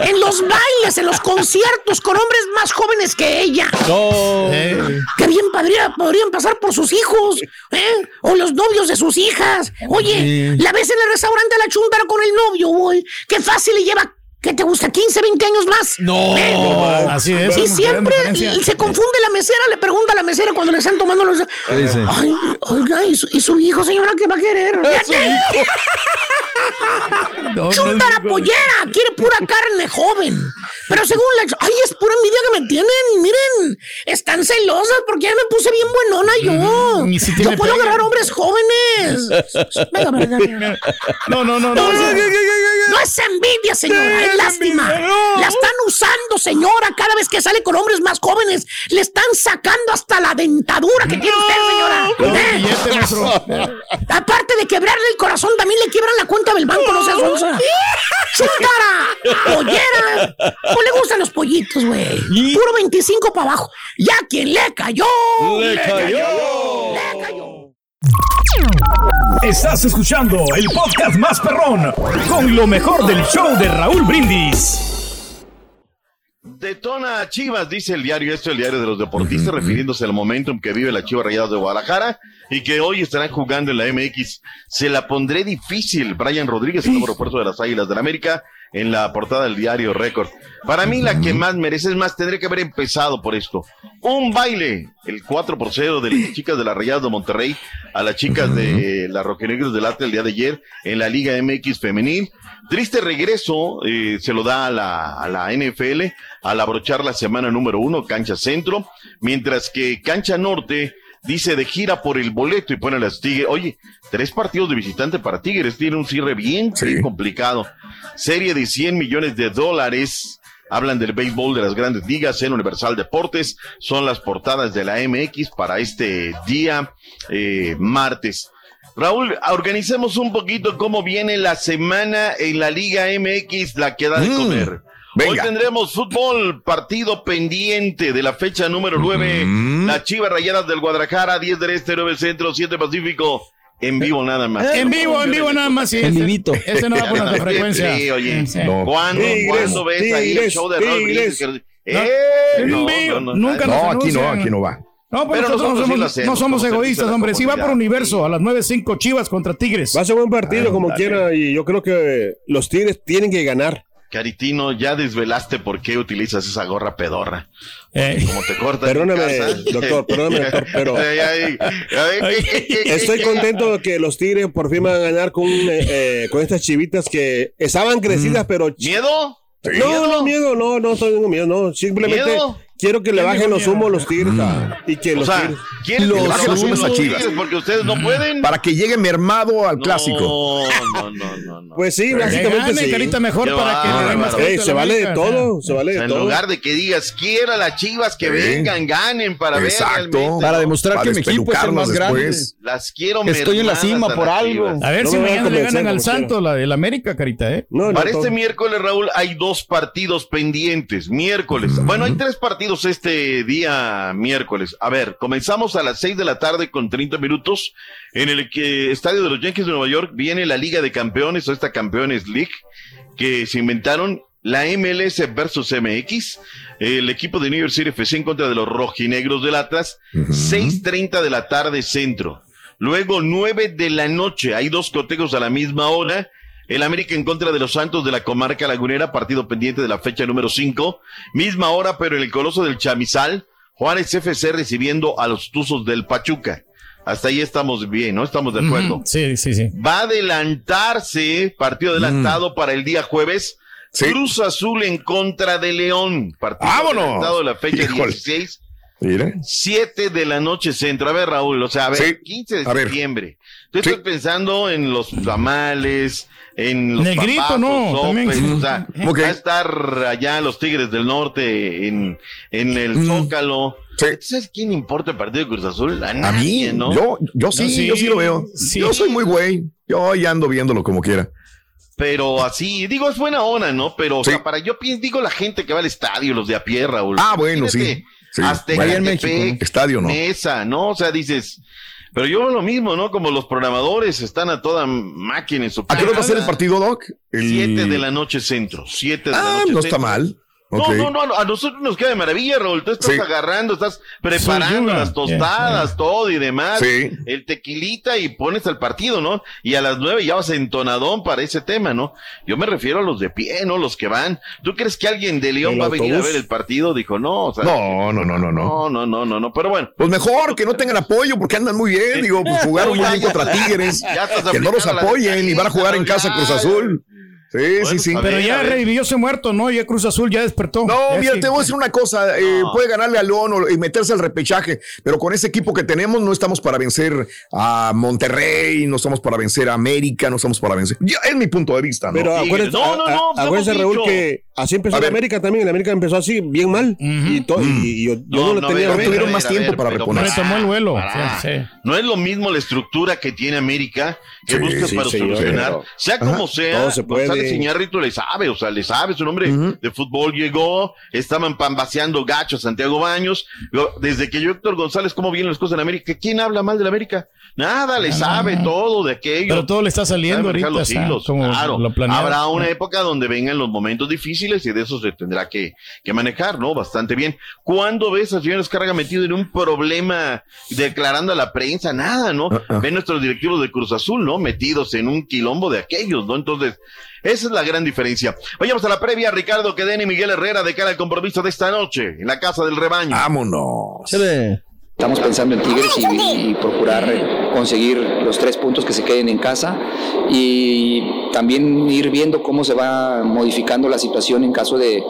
Speaker 20: en los bailes, en los conciertos con hombres más jóvenes que ella.
Speaker 4: No.
Speaker 5: Eh,
Speaker 20: Que bien podría, podrían pasar por sus hijos, ¿eh? O los novios de sus hijas. Oye,
Speaker 4: Sí.
Speaker 20: la ves en el restaurante a la chuntara con el novio, güey. Qué fácil le lleva. ¿Qué te gusta? ¿15, 20 años más?
Speaker 4: No.
Speaker 20: ¿Eh?
Speaker 5: así es.
Speaker 20: Y siempre se confunde la mesera, le pregunta a la mesera cuando le están tomando los.
Speaker 4: ¿Qué dice?
Speaker 20: Ay, oiga, ¿y su, y su hijo, señora, qué va a querer? <laughs>
Speaker 4: Su hijo. <laughs> <laughs>
Speaker 5: No, no mi-
Speaker 20: pollera, quiere pura carne joven. Pero según la... Ay, es pura envidia que me tienen. Miren, están celosas porque ya me puse bien buenona yo.
Speaker 5: Mm, si
Speaker 20: yo puedo agarrar hombres jóvenes. <laughs> Venga, venga, venga.
Speaker 5: No, no, no, no.
Speaker 20: No, no es envidia, señora, es lástima. La están usando, señora, cada vez que sale con hombres más jóvenes. Le están sacando hasta la dentadura que tiene usted, señora. ¿Eh? <laughs> Aparte de quebrarle el corazón, también le quiebran la cuenta del banco, no seas onza. ¡Chuntara! ¡Pollera! No le gustan los pollitos, güey. Puro 25 para abajo. Ya quien le cayó.
Speaker 4: Le cayó.
Speaker 20: Le cayó.
Speaker 9: Estás escuchando el podcast más perrón con lo mejor del show de Raúl Brindis.
Speaker 21: Detona Chivas, dice el diario esto, el diario de los deportistas, refiriéndose al momentum que vive la Chivas Rayadas de Guadalajara y que hoy estarán jugando en la MX. Se la pondré difícil. Brian Rodríguez, el nuevo refuerzo de las Águilas del América, en la portada del diario Récord. Para mí la que más merece es más, tendría que haber empezado por esto. Un baile, el 4 por 0 de las chicas de la Rayadas de Monterrey a las chicas de la Roquenegros del Atlas el día de ayer en la Liga MX femenil. Triste regreso, eh, se lo da a la, a la NFL al abrochar la semana número uno, Cancha Centro, mientras que Cancha Norte dice de gira por el boleto y pone las Tigres. Oye, tres partidos de visitante para Tigres, tiene un cierre bien, bien complicado. Serie de 100 millones de dólares. Hablan del béisbol de las grandes ligas en Universal Deportes. Son las portadas de la MX para este día eh, martes. Raúl, organicemos un poquito cómo viene la semana en la Liga MX, la que da de
Speaker 2: Mm,
Speaker 21: comer. Hoy tendremos fútbol, partido pendiente de la fecha número 9.
Speaker 2: Mm.
Speaker 21: Las Chivas Rayadas del Guadalajara, 10 del Este, 9 Centro, 7 Pacífico. En vivo nada más.
Speaker 5: En vivo, en vivo nada más. Sí,
Speaker 4: En vivito.
Speaker 5: Ese no va por nuestra frecuencia.
Speaker 21: Sí, oye.
Speaker 5: Sí.
Speaker 2: No.
Speaker 21: ¿Cuándo, ¿cuándo ves ahí el show de Raúl
Speaker 7: Tigres.
Speaker 5: No,
Speaker 21: ¡Eh!
Speaker 5: en
Speaker 21: No,
Speaker 5: vivo,
Speaker 21: no, no,
Speaker 5: nunca
Speaker 21: no,
Speaker 5: nos
Speaker 2: aquí no, aquí no va.
Speaker 5: No, pero
Speaker 21: Pero
Speaker 5: nosotros
Speaker 21: nosotros sí
Speaker 5: somos,
Speaker 21: hacemos,
Speaker 5: no somos
Speaker 21: como
Speaker 5: egoístas, hombre. Si va por universo a las 9.05 Chivas contra Tigres.
Speaker 7: Va a ser buen partido como
Speaker 5: Ándale.
Speaker 7: quiera y yo creo que los Tigres tienen que ganar.
Speaker 21: Caritino, ya desvelaste por qué utilizas esa gorra pedorra.
Speaker 5: Eh,
Speaker 21: Como te cortas.
Speaker 7: Perdóname, doctor, perdóname, doctor, pero-
Speaker 21: Ay, ay, ay,
Speaker 7: Estoy contento de que los Tigres por fin van a ganar con, eh, eh, con estas chivitas que estaban crecidas, pero...
Speaker 21: ¿Miedo?
Speaker 7: No, no, miedo, no, no tengo miedo, no. Simplemente
Speaker 21: ¿Miedo?
Speaker 7: Quiero que le
Speaker 5: ¿Quién
Speaker 7: bajen los humos los Tigres y que
Speaker 21: O
Speaker 7: los
Speaker 21: sea,
Speaker 7: Tigres...
Speaker 21: ¿quieren
Speaker 2: Los
Speaker 21: que bajen los
Speaker 2: humos
Speaker 21: humos
Speaker 2: a
Speaker 21: los
Speaker 2: Chivas.
Speaker 21: Tigres porque ustedes no pueden?
Speaker 2: Para que llegue mermado al clásico.
Speaker 21: No, no, no, no. no.
Speaker 7: Pues sí,
Speaker 5: que
Speaker 7: básicamente sí.
Speaker 5: carita, mejor
Speaker 21: Qué
Speaker 5: para que le den más.
Speaker 7: Ey, se vale de todo, se vale
Speaker 21: O sea,
Speaker 7: de
Speaker 21: en
Speaker 7: todo.
Speaker 21: lugar de que digas, quiera las chivas que
Speaker 2: Sí.
Speaker 21: vengan, ganen para ver
Speaker 2: Exacto.
Speaker 4: Para demostrar
Speaker 2: Para
Speaker 4: que mi equipo es el más grande.
Speaker 21: Las quiero
Speaker 4: Estoy en la cima
Speaker 21: a
Speaker 4: por algo.
Speaker 5: A ver si mañana le ganan al. Santo, la del América, carita, ¿eh?
Speaker 21: Para este miércoles, Raúl, hay dos partidos pendientes. Miércoles. Bueno, hay tres partidos este día miércoles. A ver, comenzamos a las seis de la tarde con 30 minutos. En el que estadio de los Yankees de Nueva York viene la Liga de Campeones o esta Campeones League que se inventaron la MLS versus MX. El equipo de New York City FC en contra de los rojinegros del Atlas. 6:30 de la tarde centro. Luego 9 de la noche. Hay dos cotejos a la misma hora. El América en contra de los Santos de la comarca lagunera, partido pendiente de la fecha número 5. Misma hora, pero en el Coloso del Chamizal, Juárez FC recibiendo a los Tuzos del Pachuca. Hasta ahí estamos bien, ¿no? Estamos de acuerdo.
Speaker 5: Sí, sí, sí.
Speaker 21: Va a adelantarse, partido adelantado para el día jueves.
Speaker 2: Sí.
Speaker 21: Cruz Azul en contra de León. Partido
Speaker 2: ¡Vámonos!
Speaker 21: adelantado de la fecha
Speaker 2: Híjole.
Speaker 21: 16.
Speaker 2: Mire.
Speaker 21: 7 de la noche centro. A ver, Raúl, o sea, a ver,
Speaker 2: Sí.
Speaker 21: 15 de
Speaker 2: A ver.
Speaker 21: Tú
Speaker 2: Sí.
Speaker 21: estás pensando en los tamales, en los
Speaker 5: Negrito,
Speaker 21: papazos,
Speaker 5: no, también.
Speaker 21: o sea, <laughs> va a estar allá los Tigres del Norte en, en el
Speaker 2: Mm.
Speaker 21: Zócalo.
Speaker 2: Sí.
Speaker 21: ¿Sabes quién importa el partido de Cruz Azul? A,
Speaker 2: A
Speaker 21: nadie,
Speaker 2: mí,
Speaker 21: ¿no?
Speaker 2: yo, yo sí,
Speaker 5: No, sí,
Speaker 2: yo sí lo veo.
Speaker 5: sí.
Speaker 2: Yo soy muy güey. Yo ya ando viéndolo como quiera.
Speaker 21: Pero así, digo, es buena onda, ¿no? Pero, o
Speaker 2: Sí.
Speaker 21: sea, para yo pienso, digo, la gente que va al estadio, los de a pie, Raúl.
Speaker 2: Ah, bueno, sí.
Speaker 21: Hasta
Speaker 2: Bueno,
Speaker 21: en
Speaker 4: México,
Speaker 21: México,
Speaker 2: Estadio no.
Speaker 21: Mesa, ¿no? O sea, dices, pero yo veo lo mismo, ¿no? Como los programadores están a toda máquina en su
Speaker 2: ¿A qué hora va a ser el partido, Doc? El...
Speaker 21: Siete de la noche centro, siete de la
Speaker 2: Ah,
Speaker 21: noche
Speaker 2: no está
Speaker 21: centro.
Speaker 2: Mal.
Speaker 21: No, no, no, a nosotros nos queda de maravilla, Raúl. Tú estás
Speaker 2: Sí.
Speaker 21: agarrando, estás preparando las tostadas, todo y demás.
Speaker 2: Sí.
Speaker 21: El tequilita y pones al partido, ¿no? Y a las nueve ya vas entonadón para ese tema, ¿no? Yo me refiero a los de pie, ¿no? Los que van. ¿Tú crees que alguien de León va a venir a ver el partido? Dijo, no, o sea.
Speaker 2: No, no, no, no, no.
Speaker 21: No, no, no, no, no. Pero bueno.
Speaker 2: Pues mejor que no tengan apoyo porque andan muy bien. Digo, pues jugaron <laughs> muy bien contra Tigres.
Speaker 21: Ya
Speaker 2: Que no los apoyen y van a jugar en casa Cruz Azul. Sí, sí, sí.
Speaker 5: Pero
Speaker 21: ver,
Speaker 5: ya revivió ese muerto, ¿no? Ya Cruz Azul ya despertó.
Speaker 2: No,
Speaker 5: Ya
Speaker 2: mira,
Speaker 5: sí.
Speaker 2: te voy a decir una cosa. eh,
Speaker 21: No.
Speaker 2: puede ganarle a León y meterse al repechaje, pero con ese equipo que tenemos no estamos para vencer a Monterrey, no estamos para vencer a América, no estamos para vencer. Ya, es mi punto de vista, ¿no?
Speaker 7: Pero acuérdense,
Speaker 21: No, no, no,
Speaker 7: a- acuérdense, Raúl, que así empezó
Speaker 2: A
Speaker 7: el
Speaker 2: ver.
Speaker 7: América también. El América empezó así, bien mal. y, to- y- y yo, yo no, lo
Speaker 21: no,
Speaker 7: tenía.
Speaker 21: ver, ver,
Speaker 2: tuvieron más
Speaker 21: ver,
Speaker 2: tiempo para reponerse.
Speaker 5: Retomó el vuelo.
Speaker 21: Pará.
Speaker 5: Sí, sí.
Speaker 21: No es lo mismo la estructura que tiene América que
Speaker 2: Sí,
Speaker 21: busca
Speaker 7: sí,
Speaker 21: para
Speaker 7: señor.
Speaker 21: solucionar. Sea como sea,
Speaker 7: Todo se puede.
Speaker 21: González Iñárritu le sabe, o sea, le sabe, hombre
Speaker 2: Ujú.
Speaker 21: de fútbol llegó, estaban pambaseando gacho a Santiago Baños. Desde que yo, Héctor González, ¿cómo vienen las cosas en América? ¿Quién habla mal de la América? Nada, le sabe todo de aquello.
Speaker 5: Pero todo le está saliendo ahorita.
Speaker 21: los hilos,
Speaker 5: como
Speaker 21: claro.
Speaker 5: lo.
Speaker 21: Habrá una época donde vengan los momentos difíciles y de eso se tendrá que, que manejar, ¿no? Bastante bien. ¿Cuándo ves al señor Escarga metido en un problema declarando a la prensa? Nada, ¿no?
Speaker 2: Ah.
Speaker 21: Ven nuestros directivos de Cruz Azul, ¿no? Metidos en un quilombo de aquellos, ¿no? Entonces, Esa es la gran diferencia. Vayamos a la previa, Ricardo Queden y Miguel Herrera de cara al compromiso de esta noche en la Casa del Rebaño.
Speaker 2: Vámonos.
Speaker 22: Estamos pensando en Tigres y, y procurar conseguir los tres puntos que se queden en casa y también ir viendo cómo se va modificando la situación en caso de,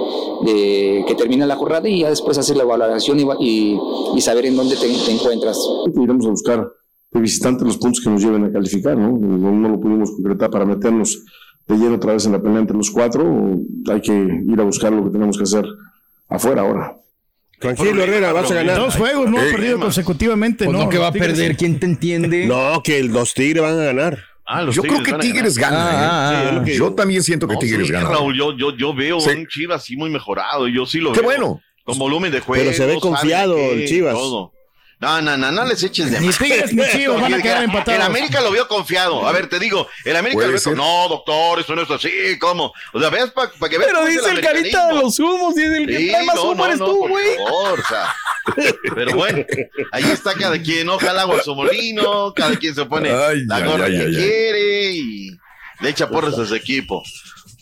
Speaker 22: de que termine la jornada y ya después hacer la evaluación y, y- y saber en dónde te, te encuentras.
Speaker 23: Iremos a buscar de visitante los puntos que nos lleven a calificar, ¿no? No, no lo pudimos concretar para meternos de lleno otra vez en la pelea entre los cuatro. Hay que ir a buscar lo que tenemos que hacer afuera ahora.
Speaker 7: Tranquilo, Herrera, vas a ganar.
Speaker 5: Dos juegos, no perdido consecutivamente.
Speaker 4: Pues no, que va a perder, ¿quién te entiende? <laughs>
Speaker 7: No, que los Tigres van a ganar.
Speaker 21: Ah, los
Speaker 2: Yo creo que Tigres gana.
Speaker 21: Ah,
Speaker 2: ¿eh?
Speaker 21: ah,
Speaker 2: Sí, que- yo también siento que
Speaker 21: No,
Speaker 2: Tigres
Speaker 21: sí,
Speaker 2: gana.
Speaker 21: Raúl, yo, yo, yo veo
Speaker 2: Sí.
Speaker 21: un Chivas así muy mejorado. Yo sí lo
Speaker 2: Qué
Speaker 21: veo.
Speaker 2: bueno.
Speaker 21: Con volumen de juego.
Speaker 7: Pero se ve confiado
Speaker 21: qué,
Speaker 7: el Chivas.
Speaker 21: todo. No, no, no, no les eches de
Speaker 5: Ni. Tigres ni Chivas van a
Speaker 21: El-
Speaker 5: quedar empatados.
Speaker 21: El América lo vio confiado. A ver, te digo, el América lo vio con- No, doctor, eso no es así, ¿cómo? O sea, veas para que veas.
Speaker 4: Pero dice el carita de los humos, dice el que
Speaker 21: Sí,
Speaker 4: trae más
Speaker 21: no,
Speaker 4: humo eres
Speaker 21: no,
Speaker 4: tú, güey.
Speaker 21: o sea. Pero bueno, ahí está cada quien, ojalá agua su molino, cada quien se pone
Speaker 2: Ay,
Speaker 21: la gorra que quiere y le echa porras a su equipo.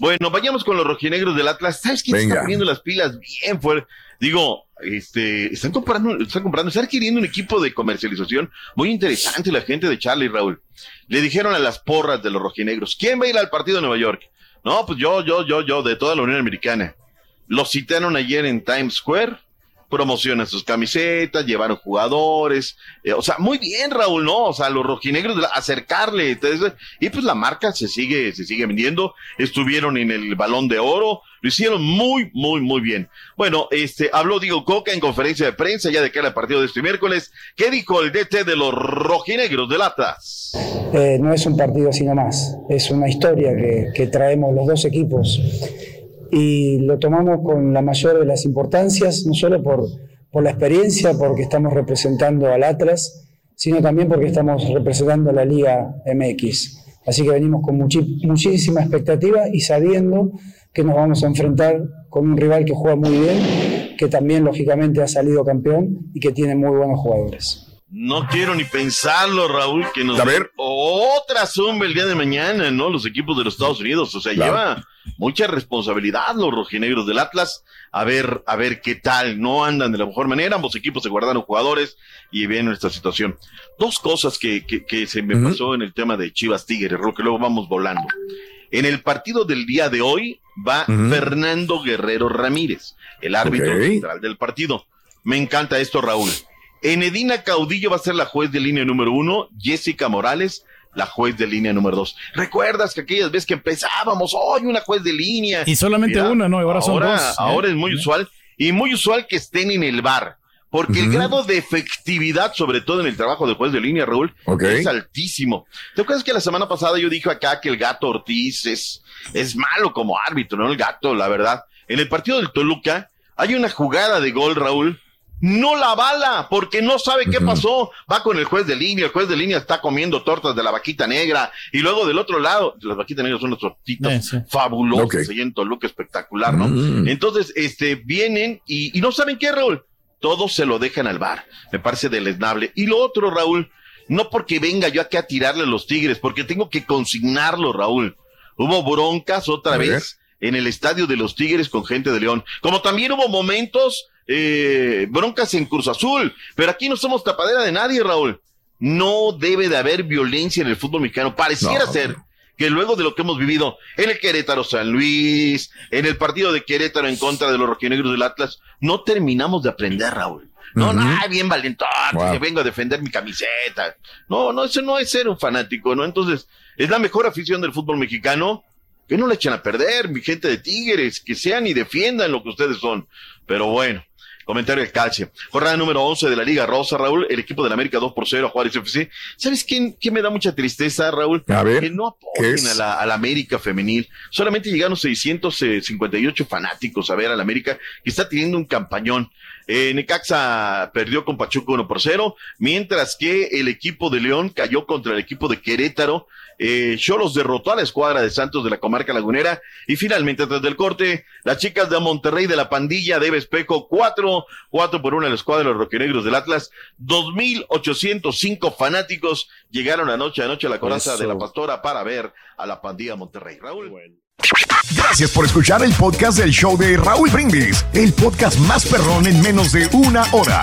Speaker 21: Bueno, vayamos con los rojinegros del Atlas. ¿Sabes quién
Speaker 2: Venga.
Speaker 21: está poniendo las pilas bien fuerte? Digo, este, están comprando, están comprando, están adquiriendo un equipo de comercialización muy interesante la gente de Charlie Raúl. Le dijeron a las porras de los rojinegros, ¿quién va a ir al partido de Nueva York? No, pues yo, yo, yo, yo, de toda la Unión Americana. Los citaron ayer en Times Square, promocionan sus camisetas, llevaron jugadores, eh, o sea, muy bien, Raúl, ¿no? O sea, los rojinegros, acercarle, entonces, y pues la marca se sigue, se sigue vendiendo, estuvieron en el balón de oro, lo hicieron muy, muy, muy bien. Bueno, este, habló Diego Coca en conferencia de prensa ya de cara al partido de este miércoles, ¿qué dijo el DT de los rojinegros del Atlas?
Speaker 24: Eh, no es un partido sino más, es una historia que, que traemos los dos equipos y lo tomamos con la mayor de las importancias, no solo por, por la experiencia, porque estamos representando al Atlas, sino también porque estamos representando a la Liga MX. Así que venimos con muchísima expectativa y sabiendo que nos vamos a enfrentar con un rival que juega muy bien, que también lógicamente ha salido campeón y que tiene muy buenos jugadores.
Speaker 21: No quiero ni pensarlo, Raúl, que nos
Speaker 2: A ver.
Speaker 21: otra zumba el día de mañana, ¿no? Los equipos de los Estados Unidos, o sea,
Speaker 2: Claro.
Speaker 21: lleva mucha responsabilidad los rojinegros del Atlas. A ver, a ver qué tal, no andan de la mejor manera, ambos equipos se guardaron jugadores y viene esta situación. Dos cosas que, que, que se me pasó en el tema de Chivas Tigres, Raúl, que luego vamos volando. En el partido del día de hoy va. Fernando Guerrero Ramírez, el árbitro central del partido. Me encanta esto, Raúl. Enedina Caudillo va a ser la juez de línea número uno, Jessica Morales, la juez de línea número dos. ¿Recuerdas que aquellas veces que empezábamos, hoy una juez de línea?
Speaker 5: Y solamente una, ¿no? Y ahora son dos.
Speaker 21: Ahora
Speaker 5: ¿eh?
Speaker 21: es muy usual y muy usual que estén en el bar. Porque el grado de efectividad, sobre todo en el trabajo de juez de línea, Raúl, es altísimo. ¿Te acuerdas que la semana pasada yo dije acá que el gato Ortiz es, es malo como árbitro, ¿no? El gato, la verdad. En el partido del Toluca hay una jugada de gol, Raúl. No la bala, porque no sabe qué pasó. Va con el juez de línea, el juez de línea está comiendo tortas de la vaquita negra. Y luego del otro lado, las vaquitas negras son unas tortitas
Speaker 5: Eh, sí.
Speaker 21: fabulosas,
Speaker 2: Ok.
Speaker 21: allá en Toluca, espectacular, ¿no?
Speaker 2: Mm.
Speaker 21: Entonces, este, vienen y, y no saben qué, Raúl. Todos se lo dejan al bar. Me parece deleznable. Y lo otro, Raúl, no porque venga yo aquí a tirarle a los tigres, porque tengo que consignarlo, Raúl. Hubo broncas otra vez en el estadio de los Tigres con gente de León. Como también hubo momentos, eh, broncas en Cruz Azul. Pero aquí no somos tapadera de nadie, Raúl. No debe de haber violencia en el fútbol mexicano. Pareciera
Speaker 2: No.
Speaker 21: ser que luego de lo que hemos vivido en el Querétaro San Luis, en el partido de Querétaro en contra de los rojinegros del Atlas, no terminamos de aprender, Raúl. No, no, ay, bien valentón,
Speaker 2: Wow.
Speaker 21: que vengo a defender mi camiseta. No, no, eso no es ser un fanático, ¿no? Entonces, es la mejor afición del fútbol mexicano. Que no le echen a perder, mi gente de Tigres, que sean y defiendan lo que ustedes son. Pero bueno, comentario del calce. Jornada número 11 de la Liga Rosa, Raúl, el equipo del América 2 por 0 a Juárez FC. ¿Sabes quién, quién me da mucha tristeza, Raúl?
Speaker 2: A ver,
Speaker 21: que no
Speaker 2: ¿qué
Speaker 21: apoyen
Speaker 2: es?
Speaker 21: a la, a la América femenil. Solamente llegaron 658 fanáticos a ver a la América, que está teniendo un campañón. Eh, Necaxa perdió con Pachuca 1 por 0, mientras que el equipo de León cayó contra el equipo de Querétaro. Eh, Cholos derrotó a la escuadra de Santos de la comarca lagunera. Y finalmente, tras del corte, las chicas de Monterrey de la pandilla de Espejo 4, 4 por 1 a la escuadra de los roqueneros del Atlas. 2.805 fanáticos llegaron anoche, anoche a la coraza
Speaker 7: Eso.
Speaker 21: de la pastora para ver a la pandilla Monterrey. Raúl.
Speaker 2: Gracias por escuchar el podcast del show de Raúl Brindis, el podcast más perrón en menos de una hora.